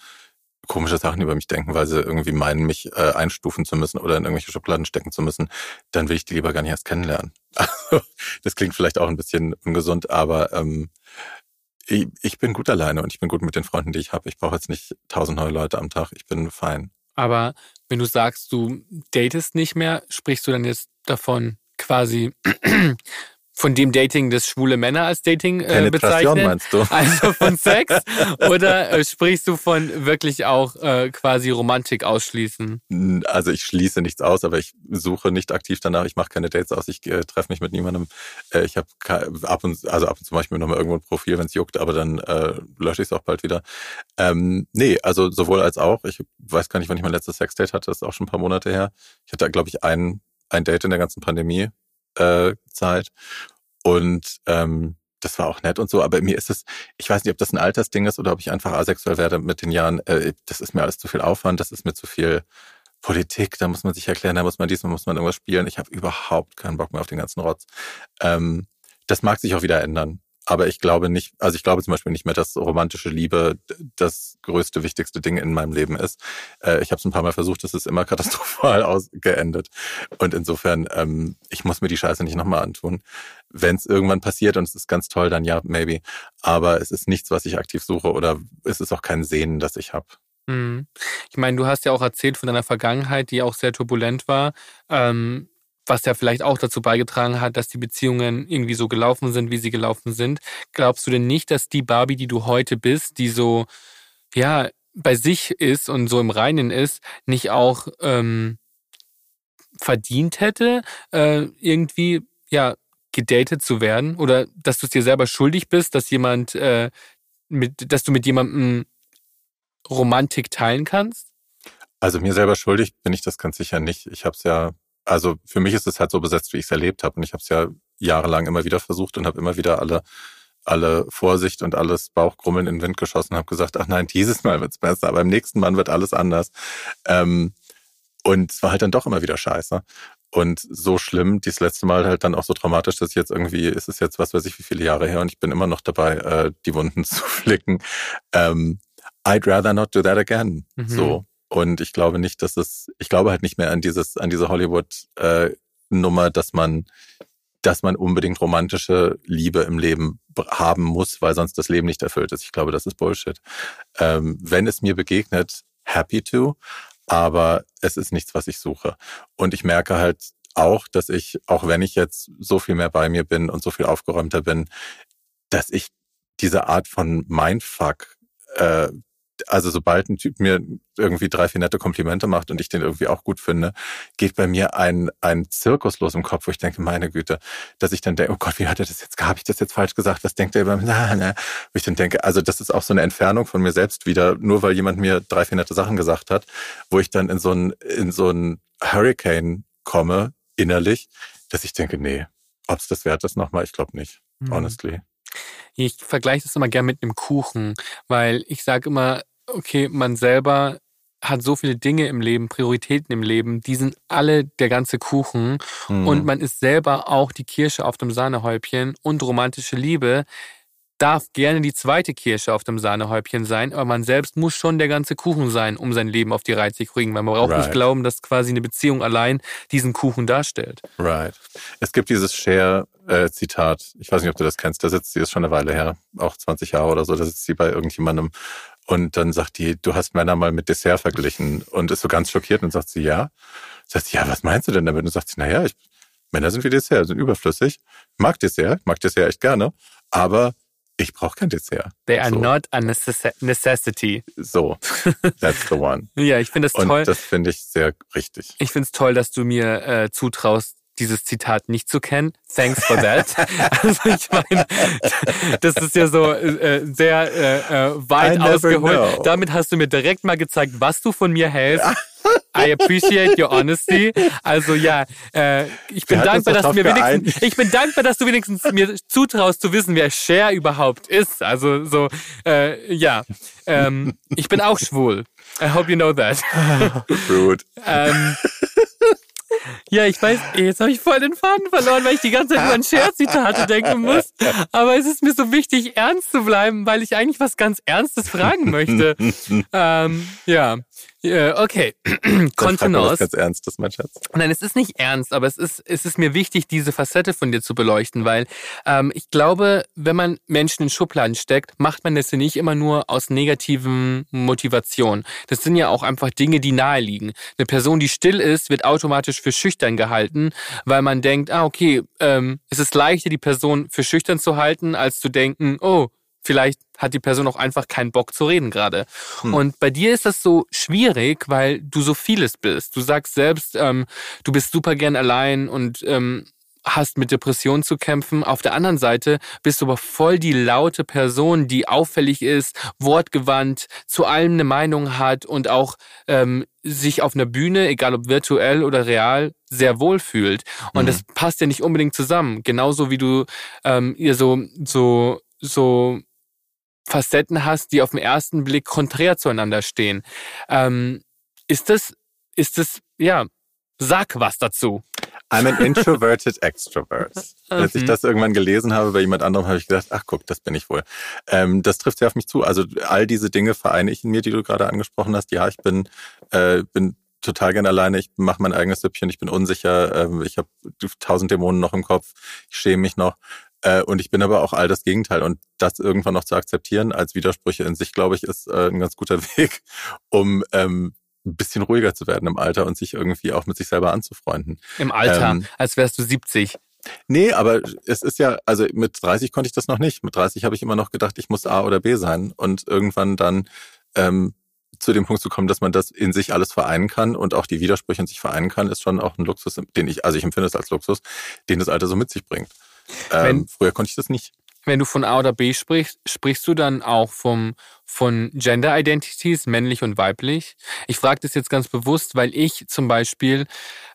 komische Sachen über mich denken, weil sie irgendwie meinen, mich äh, einstufen zu müssen oder in irgendwelche Schubladen stecken zu müssen. Dann will ich die lieber gar nicht erst kennenlernen. [laughs] Also, das klingt vielleicht auch ein bisschen ungesund, aber ähm, ich, ich bin gut alleine und ich bin gut mit den Freunden, die ich habe. Ich brauche jetzt nicht tausend neue Leute am Tag. Ich bin fein. Aber wenn du sagst, du datest nicht mehr, sprichst du dann jetzt davon quasi von dem Dating, das schwule Männer als Dating äh, bezeichnen? meinst du? Also von [laughs] Sex? Oder äh, sprichst du von wirklich auch äh, quasi Romantik ausschließen? Also ich schließe nichts aus, aber ich suche nicht aktiv danach. Ich mache keine Dates aus. Ich äh, treffe mich mit niemandem. Äh, ich habe ab und also ab und zu mache ich mir noch mal irgendwo ein Profil, wenn es juckt, aber dann äh, lösche ich es auch bald wieder. Ähm, nee, also sowohl als auch. Ich weiß gar nicht, wann ich mein letztes Sexdate hatte. Das ist auch schon ein paar Monate her. Ich hatte, glaube ich, ein ein Date in der ganzen Pandemie äh, Zeit und ähm, das war auch nett und so, aber mir ist es, ich weiß nicht, ob das ein Altersding ist oder ob ich einfach asexuell werde mit den Jahren. Äh, das ist mir alles zu viel Aufwand, das ist mir zu viel Politik, da muss man sich erklären, da muss man dies, da muss man irgendwas spielen. Ich habe überhaupt keinen Bock mehr auf den ganzen Rotz. Ähm, das mag sich auch wieder ändern. Aber ich glaube nicht, also ich glaube zum Beispiel nicht mehr, dass romantische Liebe das größte, wichtigste Ding in meinem Leben ist. Äh, ich habe es ein paar Mal versucht, es ist immer [laughs] katastrophal ausgeendet. Und insofern, ähm, ich muss mir die Scheiße nicht nochmal antun. Wenn es irgendwann passiert und es ist ganz toll, dann ja, maybe. Aber es ist nichts, was ich aktiv suche oder es ist auch kein Sehnen, das ich habe. Mhm. Ich meine, du hast ja auch erzählt von deiner Vergangenheit, die auch sehr turbulent war. Ähm, was ja vielleicht auch dazu beigetragen hat, dass die Beziehungen irgendwie so gelaufen sind, wie sie gelaufen sind. Glaubst du denn nicht, dass die Barbie, die du heute bist, die so, ja, bei sich ist und so im Reinen ist, nicht auch ähm, verdient hätte, äh, irgendwie, ja, gedatet zu werden? Oder dass du es dir selber schuldig bist, dass jemand, äh, mit, dass du mit jemandem Romantik teilen kannst? Also mir selber schuldig bin ich das ganz sicher nicht. Ich habe es ja also für mich ist es halt so besetzt, wie ich es erlebt habe. Und ich habe es ja jahrelang immer wieder versucht und habe immer wieder alle, alle Vorsicht und alles Bauchgrummeln in den Wind geschossen und habe gesagt, ach nein, dieses Mal wird's besser, aber beim nächsten Mal wird alles anders. Ähm, und es war halt dann doch immer wieder scheiße. Und so schlimm, dieses letzte Mal halt dann auch so traumatisch, dass ich jetzt irgendwie, ist es jetzt was weiß ich wie viele Jahre her und ich bin immer noch dabei, äh, die Wunden [laughs] zu flicken. Ähm, I'd rather not do that again. Mhm. So. Und ich glaube nicht, dass es, ich glaube halt nicht mehr an dieses, an diese Hollywood-Nummer, äh, dass man, dass man unbedingt romantische Liebe im Leben haben muss, weil sonst das Leben nicht erfüllt ist. Ich glaube, das ist Bullshit. Ähm, wenn es mir begegnet, happy to, aber es ist nichts, was ich suche. Und ich merke halt auch, dass ich, auch wenn ich jetzt so viel mehr bei mir bin und so viel aufgeräumter bin, dass ich diese Art von Mindfuck äh, also sobald ein Typ mir irgendwie drei, vier nette Komplimente macht und ich den irgendwie auch gut finde, geht bei mir ein, ein Zirkus los im Kopf, wo ich denke, meine Güte, dass ich dann denke, oh Gott, wie hat er das jetzt, habe ich das jetzt falsch gesagt? Was denkt er über, na, na, wo ich dann denke, also das ist auch so eine Entfernung von mir selbst wieder, nur weil jemand mir drei, vier nette Sachen gesagt hat, wo ich dann in so ein, in so ein Hurricane komme, innerlich, dass ich denke, nee, ob es das wert ist nochmal, ich glaube nicht, mhm. honestly. Ich vergleiche das immer gern mit einem Kuchen, weil ich sage immer, okay, man selber hat so viele Dinge im Leben, Prioritäten im Leben, die sind alle der ganze Kuchen mhm. und man ist selber auch die Kirsche auf dem Sahnehäubchen und romantische Liebe darf gerne die zweite Kirsche auf dem Sahnehäubchen sein, aber man selbst muss schon der ganze Kuchen sein, um sein Leben auf die Reihe zu kriegen. Weil man braucht right. nicht glauben, dass quasi eine Beziehung allein diesen Kuchen darstellt. Right. Es gibt dieses Share-Zitat, ich weiß nicht, ob du das kennst, da sitzt sie, ist schon eine Weile her, auch 20 Jahre oder so, da sitzt sie bei irgendjemandem und dann sagt die, du hast Männer mal mit Dessert verglichen und ist so ganz schockiert und sagt sie, ja. Sagt sie, ja, was meinst du denn damit? Und sagt sie, naja, ich, Männer sind wie Dessert, sind überflüssig. Mag Dessert, mag Dessert echt gerne, aber ich brauche kein Dessert. They are so. not a necessity. So, [laughs] that's the one. ja, ich finde das toll. Und das finde ich sehr richtig. Ich finde es toll, dass du mir äh, zutraust, dieses Zitat nicht zu kennen. Thanks for that. [laughs] also ich meine, das ist ja so äh, sehr äh, äh weit ausgeholt. Know. Damit hast du mir direkt mal gezeigt, was du von mir hältst. I appreciate your honesty. Also ja, äh, ich bin dankbar, dass du mir wenigstens, ich bin dankbar, dass du wenigstens mir zutraust zu wissen, wer Cher überhaupt ist. Also so, äh, ja, ähm, ich bin auch schwul. I hope you know that. [laughs] Rude. ähm, ja, ich weiß, jetzt habe ich voll den Faden verloren, weil ich die ganze Zeit nur an Scherzitate denken muss. Aber es ist mir so wichtig, ernst zu bleiben, weil ich eigentlich was ganz Ernstes fragen möchte. [laughs] ähm, ja, Yeah, okay. [clears throat] Kontenance. ganz ernst, das mein Schatz. Nein, es ist nicht ernst, aber es ist, es ist mir wichtig, diese Facette von dir zu beleuchten, weil ähm, ich glaube, wenn man Menschen in Schubladen steckt, macht man das ja nicht immer nur aus negativen Motivationen. Das sind ja auch einfach Dinge, die naheliegen. Eine Person, die still ist, wird automatisch für schüchtern gehalten, weil man denkt, ah, okay, ähm, es ist leichter, die Person für schüchtern zu halten, als zu denken, oh, vielleicht hat die Person auch einfach keinen Bock zu reden gerade. Hm. Und bei dir ist das so schwierig, weil du so vieles bist. Du sagst selbst, ähm, du bist super gern allein und ähm, hast mit Depressionen zu kämpfen. Auf der anderen Seite bist du aber voll die laute Person, die auffällig ist, wortgewandt, zu allem eine Meinung hat und auch ähm, sich auf einer Bühne, egal ob virtuell oder real, sehr wohl fühlt. Und mhm. das passt ja nicht unbedingt zusammen. Genauso wie du ähm, ihr so so so Facetten hast, die auf den ersten Blick konträr zueinander stehen. Ähm, ist das, ist das, ja, sag was dazu. I'm an introverted [laughs] extrovert. Als ich mhm. das irgendwann gelesen habe bei jemand anderem, habe ich gedacht, ach guck, das bin ich wohl. Ähm, das trifft sehr auf mich zu. Also all diese Dinge vereine ich in mir, die du gerade angesprochen hast. Ja, ich bin, äh, bin total gern alleine. Ich mache mein eigenes Süppchen. Ich bin unsicher. Ähm, ich habe tausend Dämonen noch im Kopf. Ich schäme mich noch. Äh, und ich bin aber auch all das Gegenteil. Und das irgendwann noch zu akzeptieren als Widersprüche in sich, glaube ich, ist äh, ein ganz guter [laughs] Weg, um ähm, ein bisschen ruhiger zu werden im Alter und sich irgendwie auch mit sich selber anzufreunden. Im Alter, ähm, als wärst du 70. Nee, aber es ist ja, also mit 30 konnte ich das noch nicht. Mit 30 habe ich immer noch gedacht, ich muss A oder B sein. Und irgendwann dann ähm, zu dem Punkt zu kommen, dass man das in sich alles vereinen kann und auch die Widersprüche in sich vereinen kann, ist schon auch ein Luxus, den ich, also ich empfinde es als Luxus, den das Alter so mit sich bringt. Ähm, Wenn, früher konnte ich das nicht. Wenn du von A oder B sprichst, sprichst du dann auch vom, von Gender Identities, männlich und weiblich? Ich frage das jetzt ganz bewusst, weil ich zum Beispiel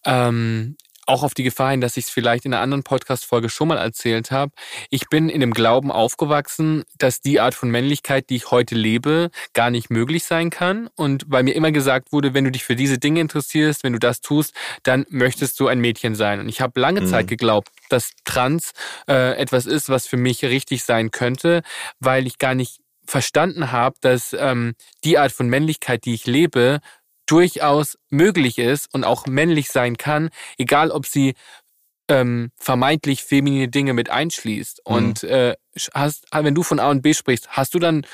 ähm, auch auf die Gefahr hin, dass ich es vielleicht in einer anderen Podcast-Folge schon mal erzählt habe. Ich bin in dem Glauben aufgewachsen, dass die Art von Männlichkeit, die ich heute lebe, gar nicht möglich sein kann. Und weil mir immer gesagt wurde, wenn du dich für diese Dinge interessierst, wenn du das tust, dann möchtest du ein Mädchen sein. Und ich habe lange mhm. Zeit geglaubt, dass Trans äh, etwas ist, was für mich richtig sein könnte, weil ich gar nicht verstanden habe, dass ähm, die Art von Männlichkeit, die ich lebe, durchaus möglich ist und auch männlich sein kann, egal ob sie ähm, vermeintlich feminine Dinge mit einschließt. Mhm. Und äh, hast, wenn du von A und B sprichst, hast du dann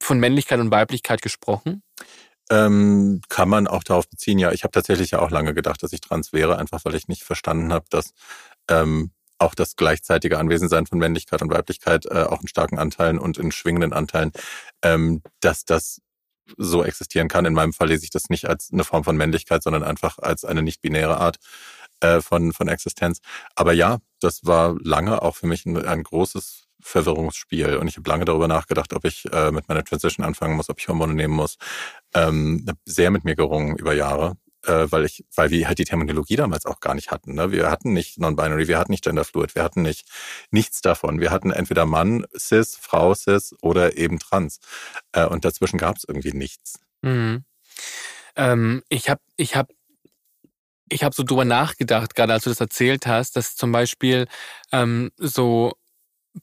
von Männlichkeit und Weiblichkeit gesprochen? Ähm, kann man auch darauf beziehen, ja. Ich habe tatsächlich ja auch lange gedacht, dass ich trans wäre, einfach weil ich nicht verstanden habe, dass ähm, auch das gleichzeitige Anwesensein von Männlichkeit und Weiblichkeit äh, auch in starken Anteilen und in schwingenden Anteilen, ähm, dass das so existieren kann. In meinem Fall lese ich das nicht als eine Form von Männlichkeit, sondern einfach als eine nicht-binäre Art äh, von, von Existenz. Aber ja, das war lange auch für mich ein, ein großes Verwirrungsspiel. Und ich habe lange darüber nachgedacht, ob ich äh, mit meiner Transition anfangen muss, ob ich Hormone nehmen muss. Ähm, sehr mit mir gerungen über Jahre, äh, weil ich, weil wir halt die Terminologie damals auch gar nicht hatten. Ne? Wir hatten nicht Non-Binary, wir hatten nicht Genderfluid, wir hatten nicht nichts davon. Wir hatten entweder Mann, Cis, Frau, Cis oder eben Trans. Äh, und dazwischen gab es irgendwie nichts. Mhm. Ähm, ich habe ich hab ich habe so drüber nachgedacht, gerade als du das erzählt hast, dass zum Beispiel ähm, so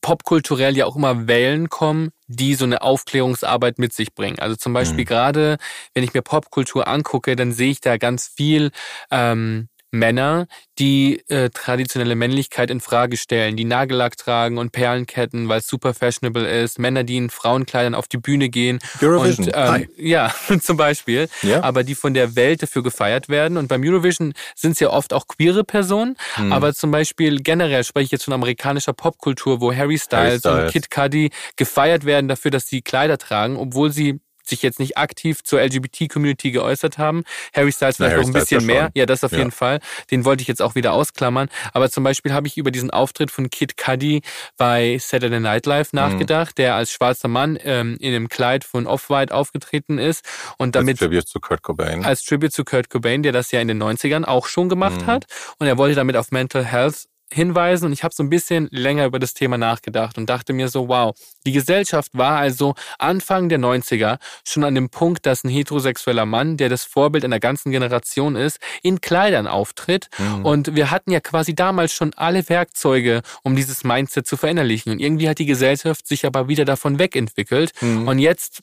popkulturell ja auch immer Wellen kommen, die so eine Aufklärungsarbeit mit sich bringen. Also zum Beispiel mhm. gerade, wenn ich mir Popkultur angucke, dann sehe ich da ganz viel ähm, Männer, die äh, traditionelle Männlichkeit in Frage stellen, die Nagellack tragen und Perlenketten, weil es super fashionable ist, Männer, die in Frauenkleidern auf die Bühne gehen. Eurovision. Und, ähm, ja, [laughs] zum Beispiel. Ja. Aber die von der Welt dafür gefeiert werden. Und beim Eurovision sind es ja oft auch queere Personen. Hm. Aber zum Beispiel generell spreche ich jetzt von amerikanischer Popkultur, wo Harry Styles, Harry Styles. und Kid Cudi gefeiert werden dafür, dass sie Kleider tragen, obwohl sie sich jetzt nicht aktiv zur LGBT-Community geäußert haben. Harry Styles vielleicht noch ein bisschen mehr. Ja, das auf ja. jeden Fall. Den wollte ich jetzt auch wieder ausklammern. Aber zum Beispiel habe ich über diesen Auftritt von Kid Cudi bei Saturday Night Live mhm. nachgedacht, mhm. der als schwarzer Mann ähm, in einem Kleid von Off-White aufgetreten ist. Und damit, als Tribute zu Kurt Cobain. Als Tribute zu Kurt Cobain, der das ja in den 90ern auch schon gemacht mhm. hat. Und er wollte damit auf Mental Health hinweisen und ich habe so ein bisschen länger über das Thema nachgedacht und dachte mir so, wow, die Gesellschaft war also Anfang der 90er schon an dem Punkt, dass ein heterosexueller Mann, der das Vorbild einer ganzen Generation ist, in Kleidern auftritt mhm. und wir hatten ja quasi damals schon alle Werkzeuge, um dieses Mindset zu verinnerlichen und irgendwie hat die Gesellschaft sich aber wieder davon wegentwickelt mhm. und jetzt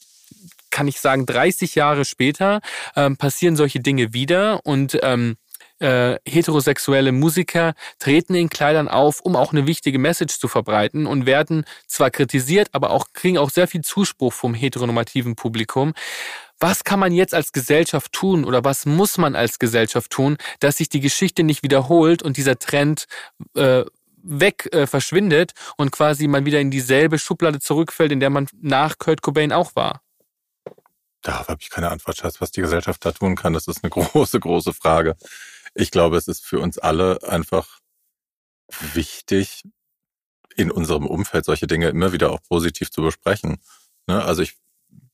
kann ich sagen, 30 Jahre später ähm, passieren solche Dinge wieder und ähm, äh, heterosexuelle Musiker treten in Kleidern auf, um auch eine wichtige Message zu verbreiten und werden zwar kritisiert, aber auch kriegen auch sehr viel Zuspruch vom heteronormativen Publikum. Was kann man jetzt als Gesellschaft tun oder was muss man als Gesellschaft tun, dass sich die Geschichte nicht wiederholt und dieser Trend äh, weg äh, verschwindet und quasi man wieder in dieselbe Schublade zurückfällt, in der man nach Kurt Cobain auch war? Da habe ich keine Antwort, Schatz, was die Gesellschaft da tun kann. Das ist eine [laughs] große, große Frage ich glaube, es ist für uns alle einfach wichtig, in unserem Umfeld solche Dinge immer wieder auch positiv zu besprechen. Ne? Also ich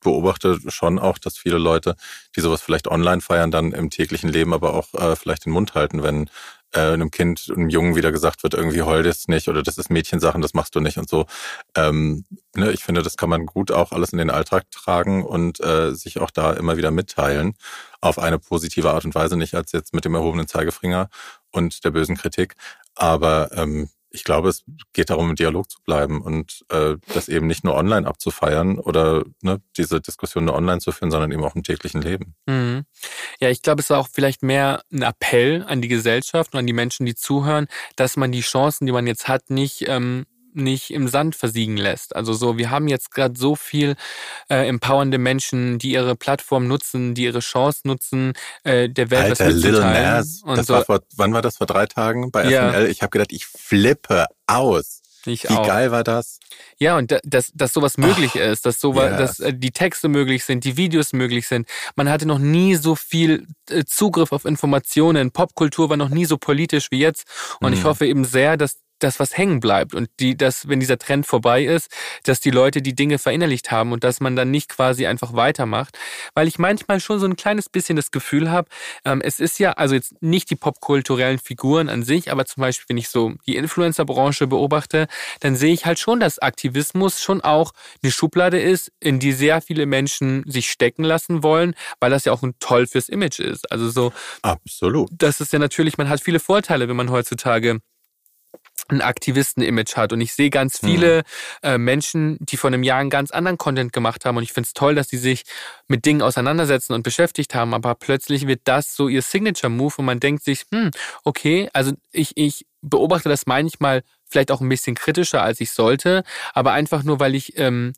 beobachte schon auch, dass viele Leute, die sowas vielleicht online feiern, dann im täglichen Leben aber auch äh, vielleicht den Mund halten, wenn äh, einem Kind, einem Jungen wieder gesagt wird, irgendwie heul das nicht oder das ist Mädchensachen, das machst du nicht und so. Ähm, ne, ich finde, das kann man gut auch alles in den Alltag tragen und äh, sich auch da immer wieder mitteilen auf eine positive Art und Weise, nicht als jetzt mit dem erhobenen Zeigefinger und der bösen Kritik. Aber ähm, ich glaube, es geht darum, im Dialog zu bleiben und äh, das eben nicht nur online abzufeiern oder ne, diese Diskussion nur online zu führen, sondern eben auch im täglichen Leben. Mhm. Ja, ich glaube, es ist auch vielleicht mehr ein Appell an die Gesellschaft und an die Menschen, die zuhören, dass man die Chancen, die man jetzt hat, nicht ähm, nicht im Sand versiegen lässt. Also so, wir haben jetzt gerade so viel äh, empowernde Menschen, die ihre Plattform nutzen, die ihre Chance nutzen, äh, der Welt Alter, was mitzuteilen. Little Nas. Und das so, war vor, wann war das? Vor drei Tagen bei ja. FNL? Ich habe gedacht, ich flippe aus. Ich Wie auch. geil war das? Ja, und dass, dass sowas möglich oh, ist, dass sowas, yes. dass äh, die Texte möglich sind, die Videos möglich sind. Man hatte noch nie so viel äh, Zugriff auf Informationen. Popkultur war noch nie so politisch wie jetzt. Und mm. ich mhm. hoffe eben sehr, dass das, was hängen bleibt und die, dass, wenn dieser Trend vorbei ist, dass die Leute die Dinge verinnerlicht haben und dass man dann nicht quasi einfach weitermacht. Weil ich manchmal schon so ein kleines bisschen das Gefühl habe, ähm, es ist ja, also jetzt nicht die popkulturellen Figuren an sich, aber zum Beispiel, wenn ich so die Influencer-Branche beobachte, dann sehe ich halt schon, dass Aktivismus schon auch eine Schublade ist, in die sehr viele Menschen sich stecken lassen wollen, weil das ja auch ein toll fürs Image ist. Also so. Absolut. Das ist ja natürlich, man hat viele Vorteile, wenn man heutzutage ein Aktivisten-Image hat. Und ich sehe ganz viele mhm. äh, Menschen, die vor einem Jahr einen ganz anderen Content gemacht haben. Und ich finde es toll, dass sie sich mit Dingen auseinandersetzen und beschäftigt haben. Aber plötzlich wird das so ihr Signature-Move und man denkt sich, hm, okay, also ich, ich beobachte das manchmal vielleicht auch ein bisschen kritischer, als ich sollte. Aber einfach nur, weil ich, ähm,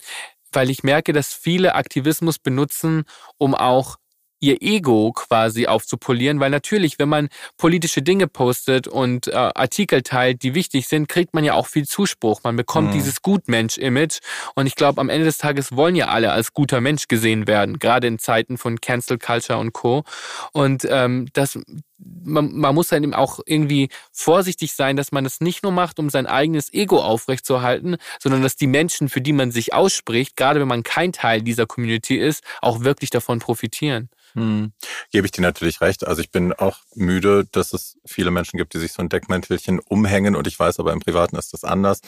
weil ich merke, dass viele Aktivismus benutzen, um auch ihr Ego quasi aufzupolieren, weil natürlich, wenn man politische Dinge postet und äh, Artikel teilt, die wichtig sind, kriegt man ja auch viel Zuspruch. Man bekommt mhm. dieses Gutmensch-Image und ich glaube, am Ende des Tages wollen ja alle als guter Mensch gesehen werden, gerade in Zeiten von Cancel Culture und Co. Und ähm, das man, man muss dann eben auch irgendwie vorsichtig sein, dass man es nicht nur macht, um sein eigenes Ego aufrechtzuerhalten, sondern dass die Menschen, für die man sich ausspricht, gerade wenn man kein Teil dieser Community ist, auch wirklich davon profitieren. Hm. Gebe ich dir natürlich recht. Also ich bin auch müde, dass es viele Menschen gibt, die sich so ein Deckmäntelchen umhängen und ich weiß aber im Privaten ist das anders.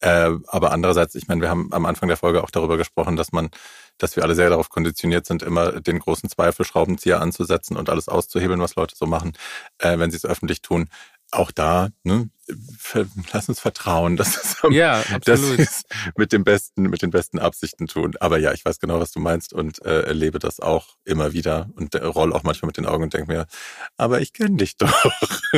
Äh, aber andererseits, ich meine, wir haben am Anfang der Folge auch darüber gesprochen, dass man, dass wir alle sehr darauf konditioniert sind, immer den großen Zweifelschraubenzieher anzusetzen und alles auszuhebeln, was Leute so machen, äh, wenn sie es öffentlich tun auch da, ne, lass uns vertrauen, dass es ja, das ist mit dem besten, mit den besten Absichten tun. Aber ja, ich weiß genau, was du meinst und äh, erlebe das auch immer wieder und äh, roll auch manchmal mit den Augen und denke mir, aber ich kenne dich doch.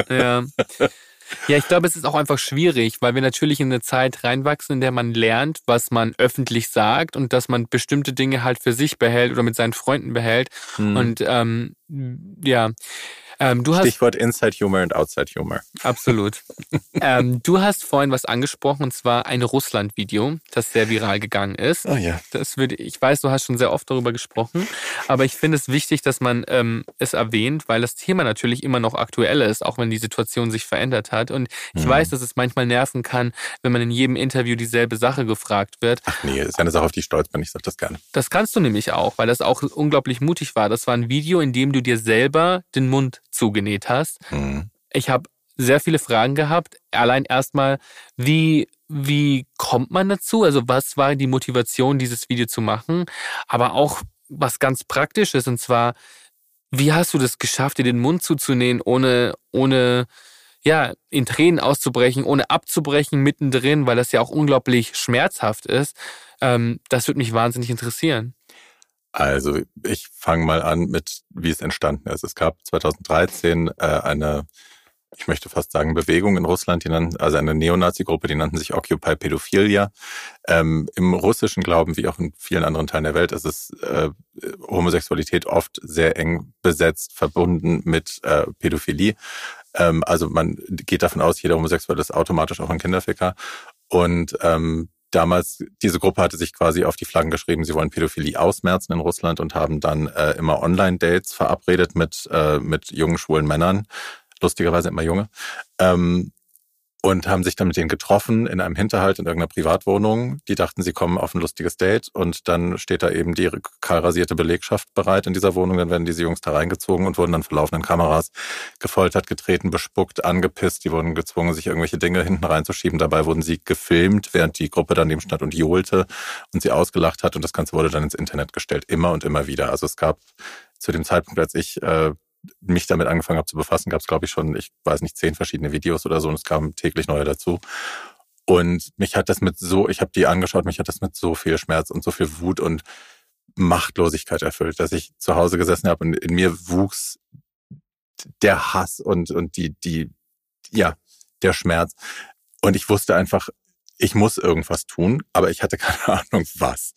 Ja. [laughs] Ja, ich glaube, es ist auch einfach schwierig, weil wir natürlich in eine Zeit reinwachsen, in der man lernt, was man öffentlich sagt und dass man bestimmte Dinge halt für sich behält oder mit seinen Freunden behält. Hm. Und ähm, ja, ähm, Stichwort hast, Inside Humor und Outside Humor. Absolut. [laughs] ähm, du hast vorhin was angesprochen, und zwar ein Russland-Video, das sehr viral gegangen ist. Oh ja. Das würde, ich weiß, du hast schon sehr oft darüber gesprochen, aber ich finde es wichtig, dass man ähm, es erwähnt, weil das Thema natürlich immer noch aktuell ist, auch wenn die Situation sich verändert hat. Und ich mhm. weiß, dass es manchmal nerven kann, wenn man in jedem Interview dieselbe Sache gefragt wird. Ach nee, ist eine Sache, auf die ich stolz bin. Ich sage das gerne. Das kannst du nämlich auch, weil das auch unglaublich mutig war. Das war ein Video, in dem du dir selber den Mund zugenäht hast. Mhm. Ich habe sehr viele Fragen gehabt. Allein erstmal, wie, wie kommt man dazu? Also was war die Motivation, dieses Video zu machen? Aber auch was ganz praktisch ist, und zwar, wie hast du das geschafft, dir den Mund zuzunähen, ohne, ohne, ja, in Tränen auszubrechen, ohne abzubrechen mittendrin, weil das ja auch unglaublich schmerzhaft ist. Ähm, das würde mich wahnsinnig interessieren. Also ich fange mal an mit, wie es entstanden ist. Es gab 2013 äh, eine, ich möchte fast sagen, Bewegung in Russland, die nannten, also eine Neonazi-Gruppe, die nannten sich Occupy Pädophilia. Ähm, Im russischen Glauben, wie auch in vielen anderen Teilen der Welt, ist es äh, Homosexualität oft sehr eng besetzt, verbunden mit äh, Pädophilie. Ähm, also man geht davon aus, jeder Homosexuelle ist automatisch auch ein Kinderficker. Und ähm, damals, diese Gruppe hatte sich quasi auf die Flaggen geschrieben, sie wollen Pädophilie ausmerzen in Russland und haben dann äh, immer Online-Dates verabredet mit, äh, mit jungen, schwulen Männern. Lustigerweise immer junge. Ähm, und haben sich dann mit denen getroffen in einem Hinterhalt in irgendeiner Privatwohnung. Die dachten, sie kommen auf ein lustiges Date und dann steht da eben die kahlrasierte Belegschaft bereit in dieser Wohnung. Dann werden diese Jungs da reingezogen und wurden dann vor laufenden Kameras gefoltert, getreten, bespuckt, angepisst. Die wurden gezwungen, sich irgendwelche Dinge hinten reinzuschieben. Dabei wurden sie gefilmt, während die Gruppe daneben stand und johlte und sie ausgelacht hat. Und das Ganze wurde dann ins Internet gestellt, immer und immer wieder. Also es gab zu dem Zeitpunkt, als ich äh, mich damit angefangen habe zu befassen, gab es, glaube ich, schon, ich weiß nicht, zehn verschiedene Videos oder so und es kamen täglich neue dazu. Und mich hat das mit so, ich habe die angeschaut, mich hat das mit so viel Schmerz und so viel Wut und Machtlosigkeit erfüllt, dass ich zu Hause gesessen habe und in mir wuchs der Hass und, und die, die, ja, der Schmerz. Und ich wusste einfach, ich muss irgendwas tun, aber ich hatte keine [laughs] Ahnung was.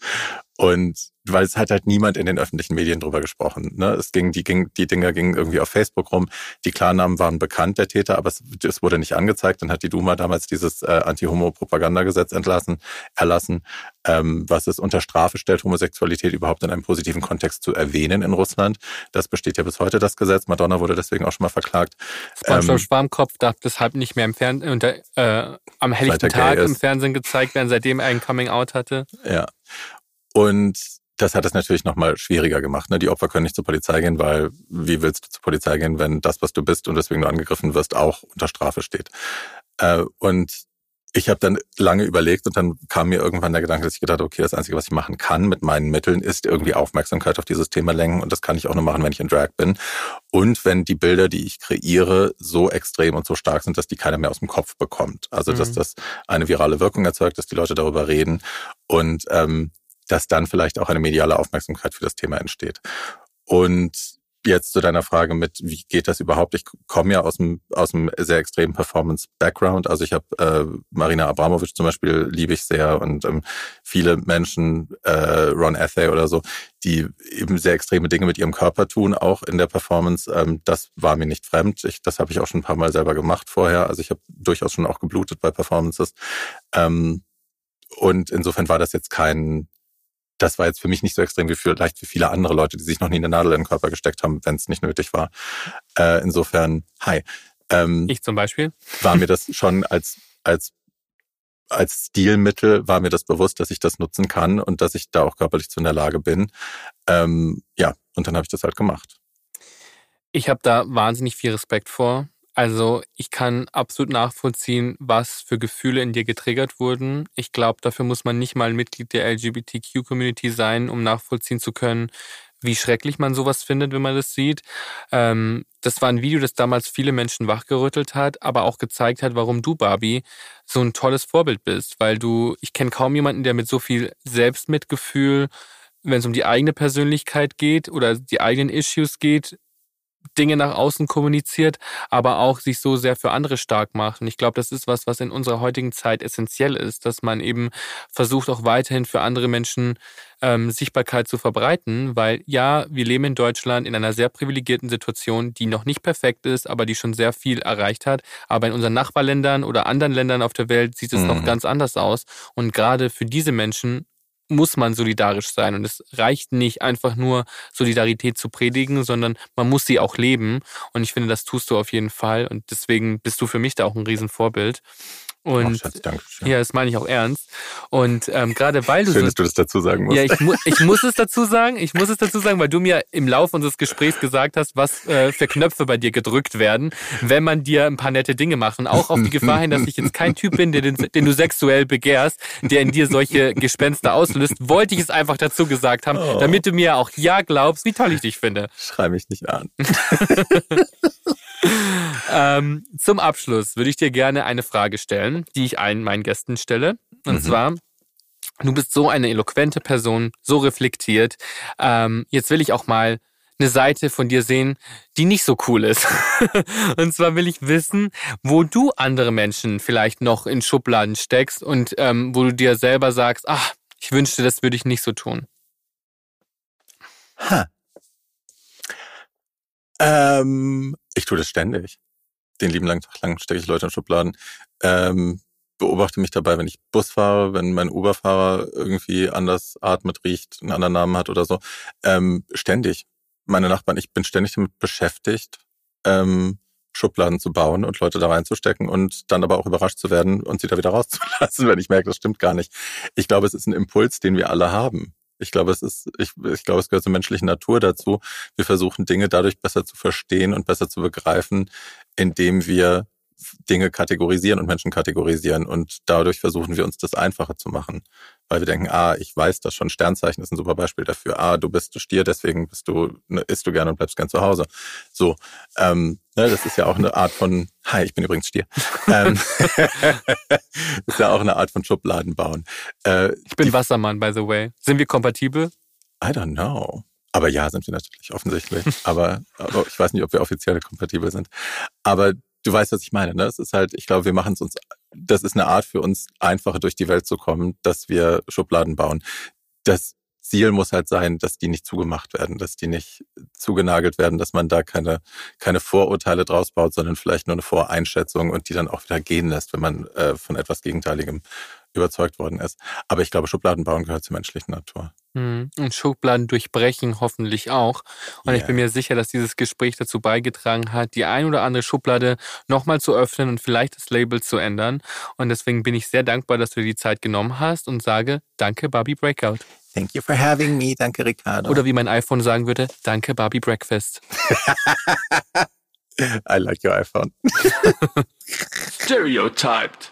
Und weil es hat halt niemand in den öffentlichen Medien drüber gesprochen. Ne? Es ging, die, ging, die Dinger gingen irgendwie auf Facebook rum. Die Klarnamen waren bekannt, der Täter, aber es, es wurde nicht angezeigt. Dann hat die Duma damals dieses äh, Anti-Homo-Propagandagesetz entlassen, erlassen, ähm, was es unter Strafe stellt, Homosexualität überhaupt in einem positiven Kontext zu erwähnen in Russland. Das besteht ja bis heute, das Gesetz. Madonna wurde deswegen auch schon mal verklagt. SpongeBob ähm, Schwarmkopf darf deshalb nicht mehr im Fernsehen, unter, äh, am helllichten Tag im Fernsehen gezeigt werden, seitdem er ein Coming-out hatte. Ja. Und das hat es natürlich nochmal schwieriger gemacht. Ne? Die Opfer können nicht zur Polizei gehen, weil wie willst du zur Polizei gehen, wenn das, was du bist und deswegen du angegriffen wirst, auch unter Strafe steht. Äh, und ich habe dann lange überlegt und dann kam mir irgendwann der Gedanke, dass ich gedacht okay, das Einzige, was ich machen kann mit meinen Mitteln, ist irgendwie Aufmerksamkeit auf dieses Thema lenken und das kann ich auch nur machen, wenn ich in Drag bin. Und wenn die Bilder, die ich kreiere, so extrem und so stark sind, dass die keiner mehr aus dem Kopf bekommt. Also dass mhm. das eine virale Wirkung erzeugt, dass die Leute darüber reden und ähm, dass dann vielleicht auch eine mediale Aufmerksamkeit für das Thema entsteht. Und jetzt zu deiner Frage mit, wie geht das überhaupt? Ich komme ja aus dem, aus dem sehr extremen Performance-Background. Also ich habe äh, Marina Abramovic zum Beispiel, liebe ich sehr und ähm, viele Menschen, äh, Ron Athay oder so, die eben sehr extreme Dinge mit ihrem Körper tun, auch in der Performance. Ähm, das war mir nicht fremd. Ich, das habe ich auch schon ein paar Mal selber gemacht vorher. Also ich habe durchaus schon auch geblutet bei Performances. Ähm, und insofern war das jetzt kein das war jetzt für mich nicht so extrem wie vielleicht für viele andere Leute, die sich noch nie eine Nadel in den Körper gesteckt haben, wenn es nicht nötig war. Äh, insofern, hi. Ähm, ich zum Beispiel. War mir das schon als, als, als Stilmittel, war mir das bewusst, dass ich das nutzen kann und dass ich da auch körperlich zu in der Lage bin. Ähm, ja, und dann habe ich das halt gemacht. Ich habe da wahnsinnig viel Respekt vor. Also ich kann absolut nachvollziehen, was für Gefühle in dir getriggert wurden. Ich glaube, dafür muss man nicht mal Mitglied der LGBTQ-Community sein, um nachvollziehen zu können, wie schrecklich man sowas findet, wenn man das sieht. Ähm, das war ein Video, das damals viele Menschen wachgerüttelt hat, aber auch gezeigt hat, warum du, Barbie, so ein tolles Vorbild bist. Weil du, ich kenne kaum jemanden, der mit so viel Selbstmitgefühl, wenn es um die eigene Persönlichkeit geht oder die eigenen Issues geht, Dinge nach außen kommuniziert, aber auch sich so sehr für andere stark macht. Und ich glaube, das ist was, was in unserer heutigen Zeit essentiell ist, dass man eben versucht, auch weiterhin für andere Menschen ähm, Sichtbarkeit zu verbreiten, weil ja, wir leben in Deutschland in einer sehr privilegierten Situation, die noch nicht perfekt ist, aber die schon sehr viel erreicht hat. Aber in unseren Nachbarländern oder anderen Ländern auf der Welt sieht es mhm. noch ganz anders aus. Und gerade für diese Menschen muss man solidarisch sein. Und es reicht nicht einfach nur Solidarität zu predigen, sondern man muss sie auch leben. Und ich finde, das tust du auf jeden Fall. Und deswegen bist du für mich da auch ein Riesenvorbild. Und oh, Schatz, ja, das meine ich auch ernst. Und ähm, gerade weil du Schön, so, dass du das dazu sagen musst. Ja, ich, mu ich muss es dazu sagen. Ich muss es dazu sagen, weil du mir im Laufe unseres Gesprächs gesagt hast, was äh, für Knöpfe bei dir gedrückt werden, wenn man dir ein paar nette Dinge macht. Und auch auf die Gefahr hin, dass ich jetzt kein Typ bin, der den, den du sexuell begehrst, der in dir solche Gespenster auslöst, wollte ich es einfach dazu gesagt haben, oh. damit du mir auch ja glaubst, wie toll ich dich finde. Schrei mich nicht an. [laughs] ähm, zum Abschluss würde ich dir gerne eine Frage stellen, die ich allen meinen Gästen stelle. Und mhm. zwar, du bist so eine eloquente Person, so reflektiert. Ähm, jetzt will ich auch mal eine Seite von dir sehen, die nicht so cool ist. [laughs] und zwar will ich wissen, wo du andere Menschen vielleicht noch in Schubladen steckst und ähm, wo du dir selber sagst, ach, ich wünschte, das würde ich nicht so tun. Ha. Ähm, ich tue das ständig. Den lieben langen Tag lang stecke ich Leute in Schubladen. Ähm, beobachte mich dabei, wenn ich Bus fahre, wenn mein Uberfahrer irgendwie anders atmet, riecht, einen anderen Namen hat oder so. Ähm, ständig. Meine Nachbarn, ich bin ständig damit beschäftigt, ähm, Schubladen zu bauen und Leute da reinzustecken und dann aber auch überrascht zu werden und sie da wieder rauszulassen, [laughs] wenn ich merke, das stimmt gar nicht. Ich glaube, es ist ein Impuls, den wir alle haben. Ich glaube, es ist, ich, ich glaube, es gehört zur menschlichen Natur dazu. Wir versuchen Dinge dadurch besser zu verstehen und besser zu begreifen, indem wir Dinge kategorisieren und Menschen kategorisieren. Und dadurch versuchen wir uns das einfacher zu machen. Weil wir denken, ah, ich weiß das schon, Sternzeichen ist ein super Beispiel dafür. Ah, du bist Stier, deswegen bist du, ne, isst du gerne und bleibst gern zu Hause. So, ähm, ne, das ist ja auch eine Art von, hi, ich bin übrigens Stier. ähm, [laughs] ist ja auch eine Art von Schubladen bauen. Äh, ich bin die, Wassermann, by the way. Sind wir kompatibel? I don't know. Aber ja, sind wir natürlich offensichtlich. aber, aber ich weiß nicht, ob wir offiziell kompatibel sind. Aber du weißt, was ich meine. Ne? Es ist halt, ich glaube, wir machen es uns, das ist eine Art für uns, einfacher durch die Welt zu kommen, dass wir Schubladen bauen. Das Ziel muss halt sein, dass die nicht zugemacht werden, dass die nicht zugenagelt werden, dass man da keine, keine Vorurteile draus baut, sondern vielleicht nur eine Voreinschätzung und die dann auch wieder gehen lässt, wenn man äh, von etwas Gegenteiligem überzeugt worden ist. Aber ich glaube, Schubladen bauen gehört zur menschlichen Natur. Mhm. Und Schubladen durchbrechen hoffentlich auch. Und yeah. ich bin mir sicher, dass dieses Gespräch dazu beigetragen hat, die ein oder andere Schublade nochmal zu öffnen und vielleicht das Label zu ändern. Und deswegen bin ich sehr dankbar, dass du dir die Zeit genommen hast und sage, danke Barbie Breakout. Thank you for having me. Danke, Ricardo. Oder wie mein iPhone sagen würde, danke Barbie Breakfast. [laughs] I like your iPhone. [laughs] Stereotyped.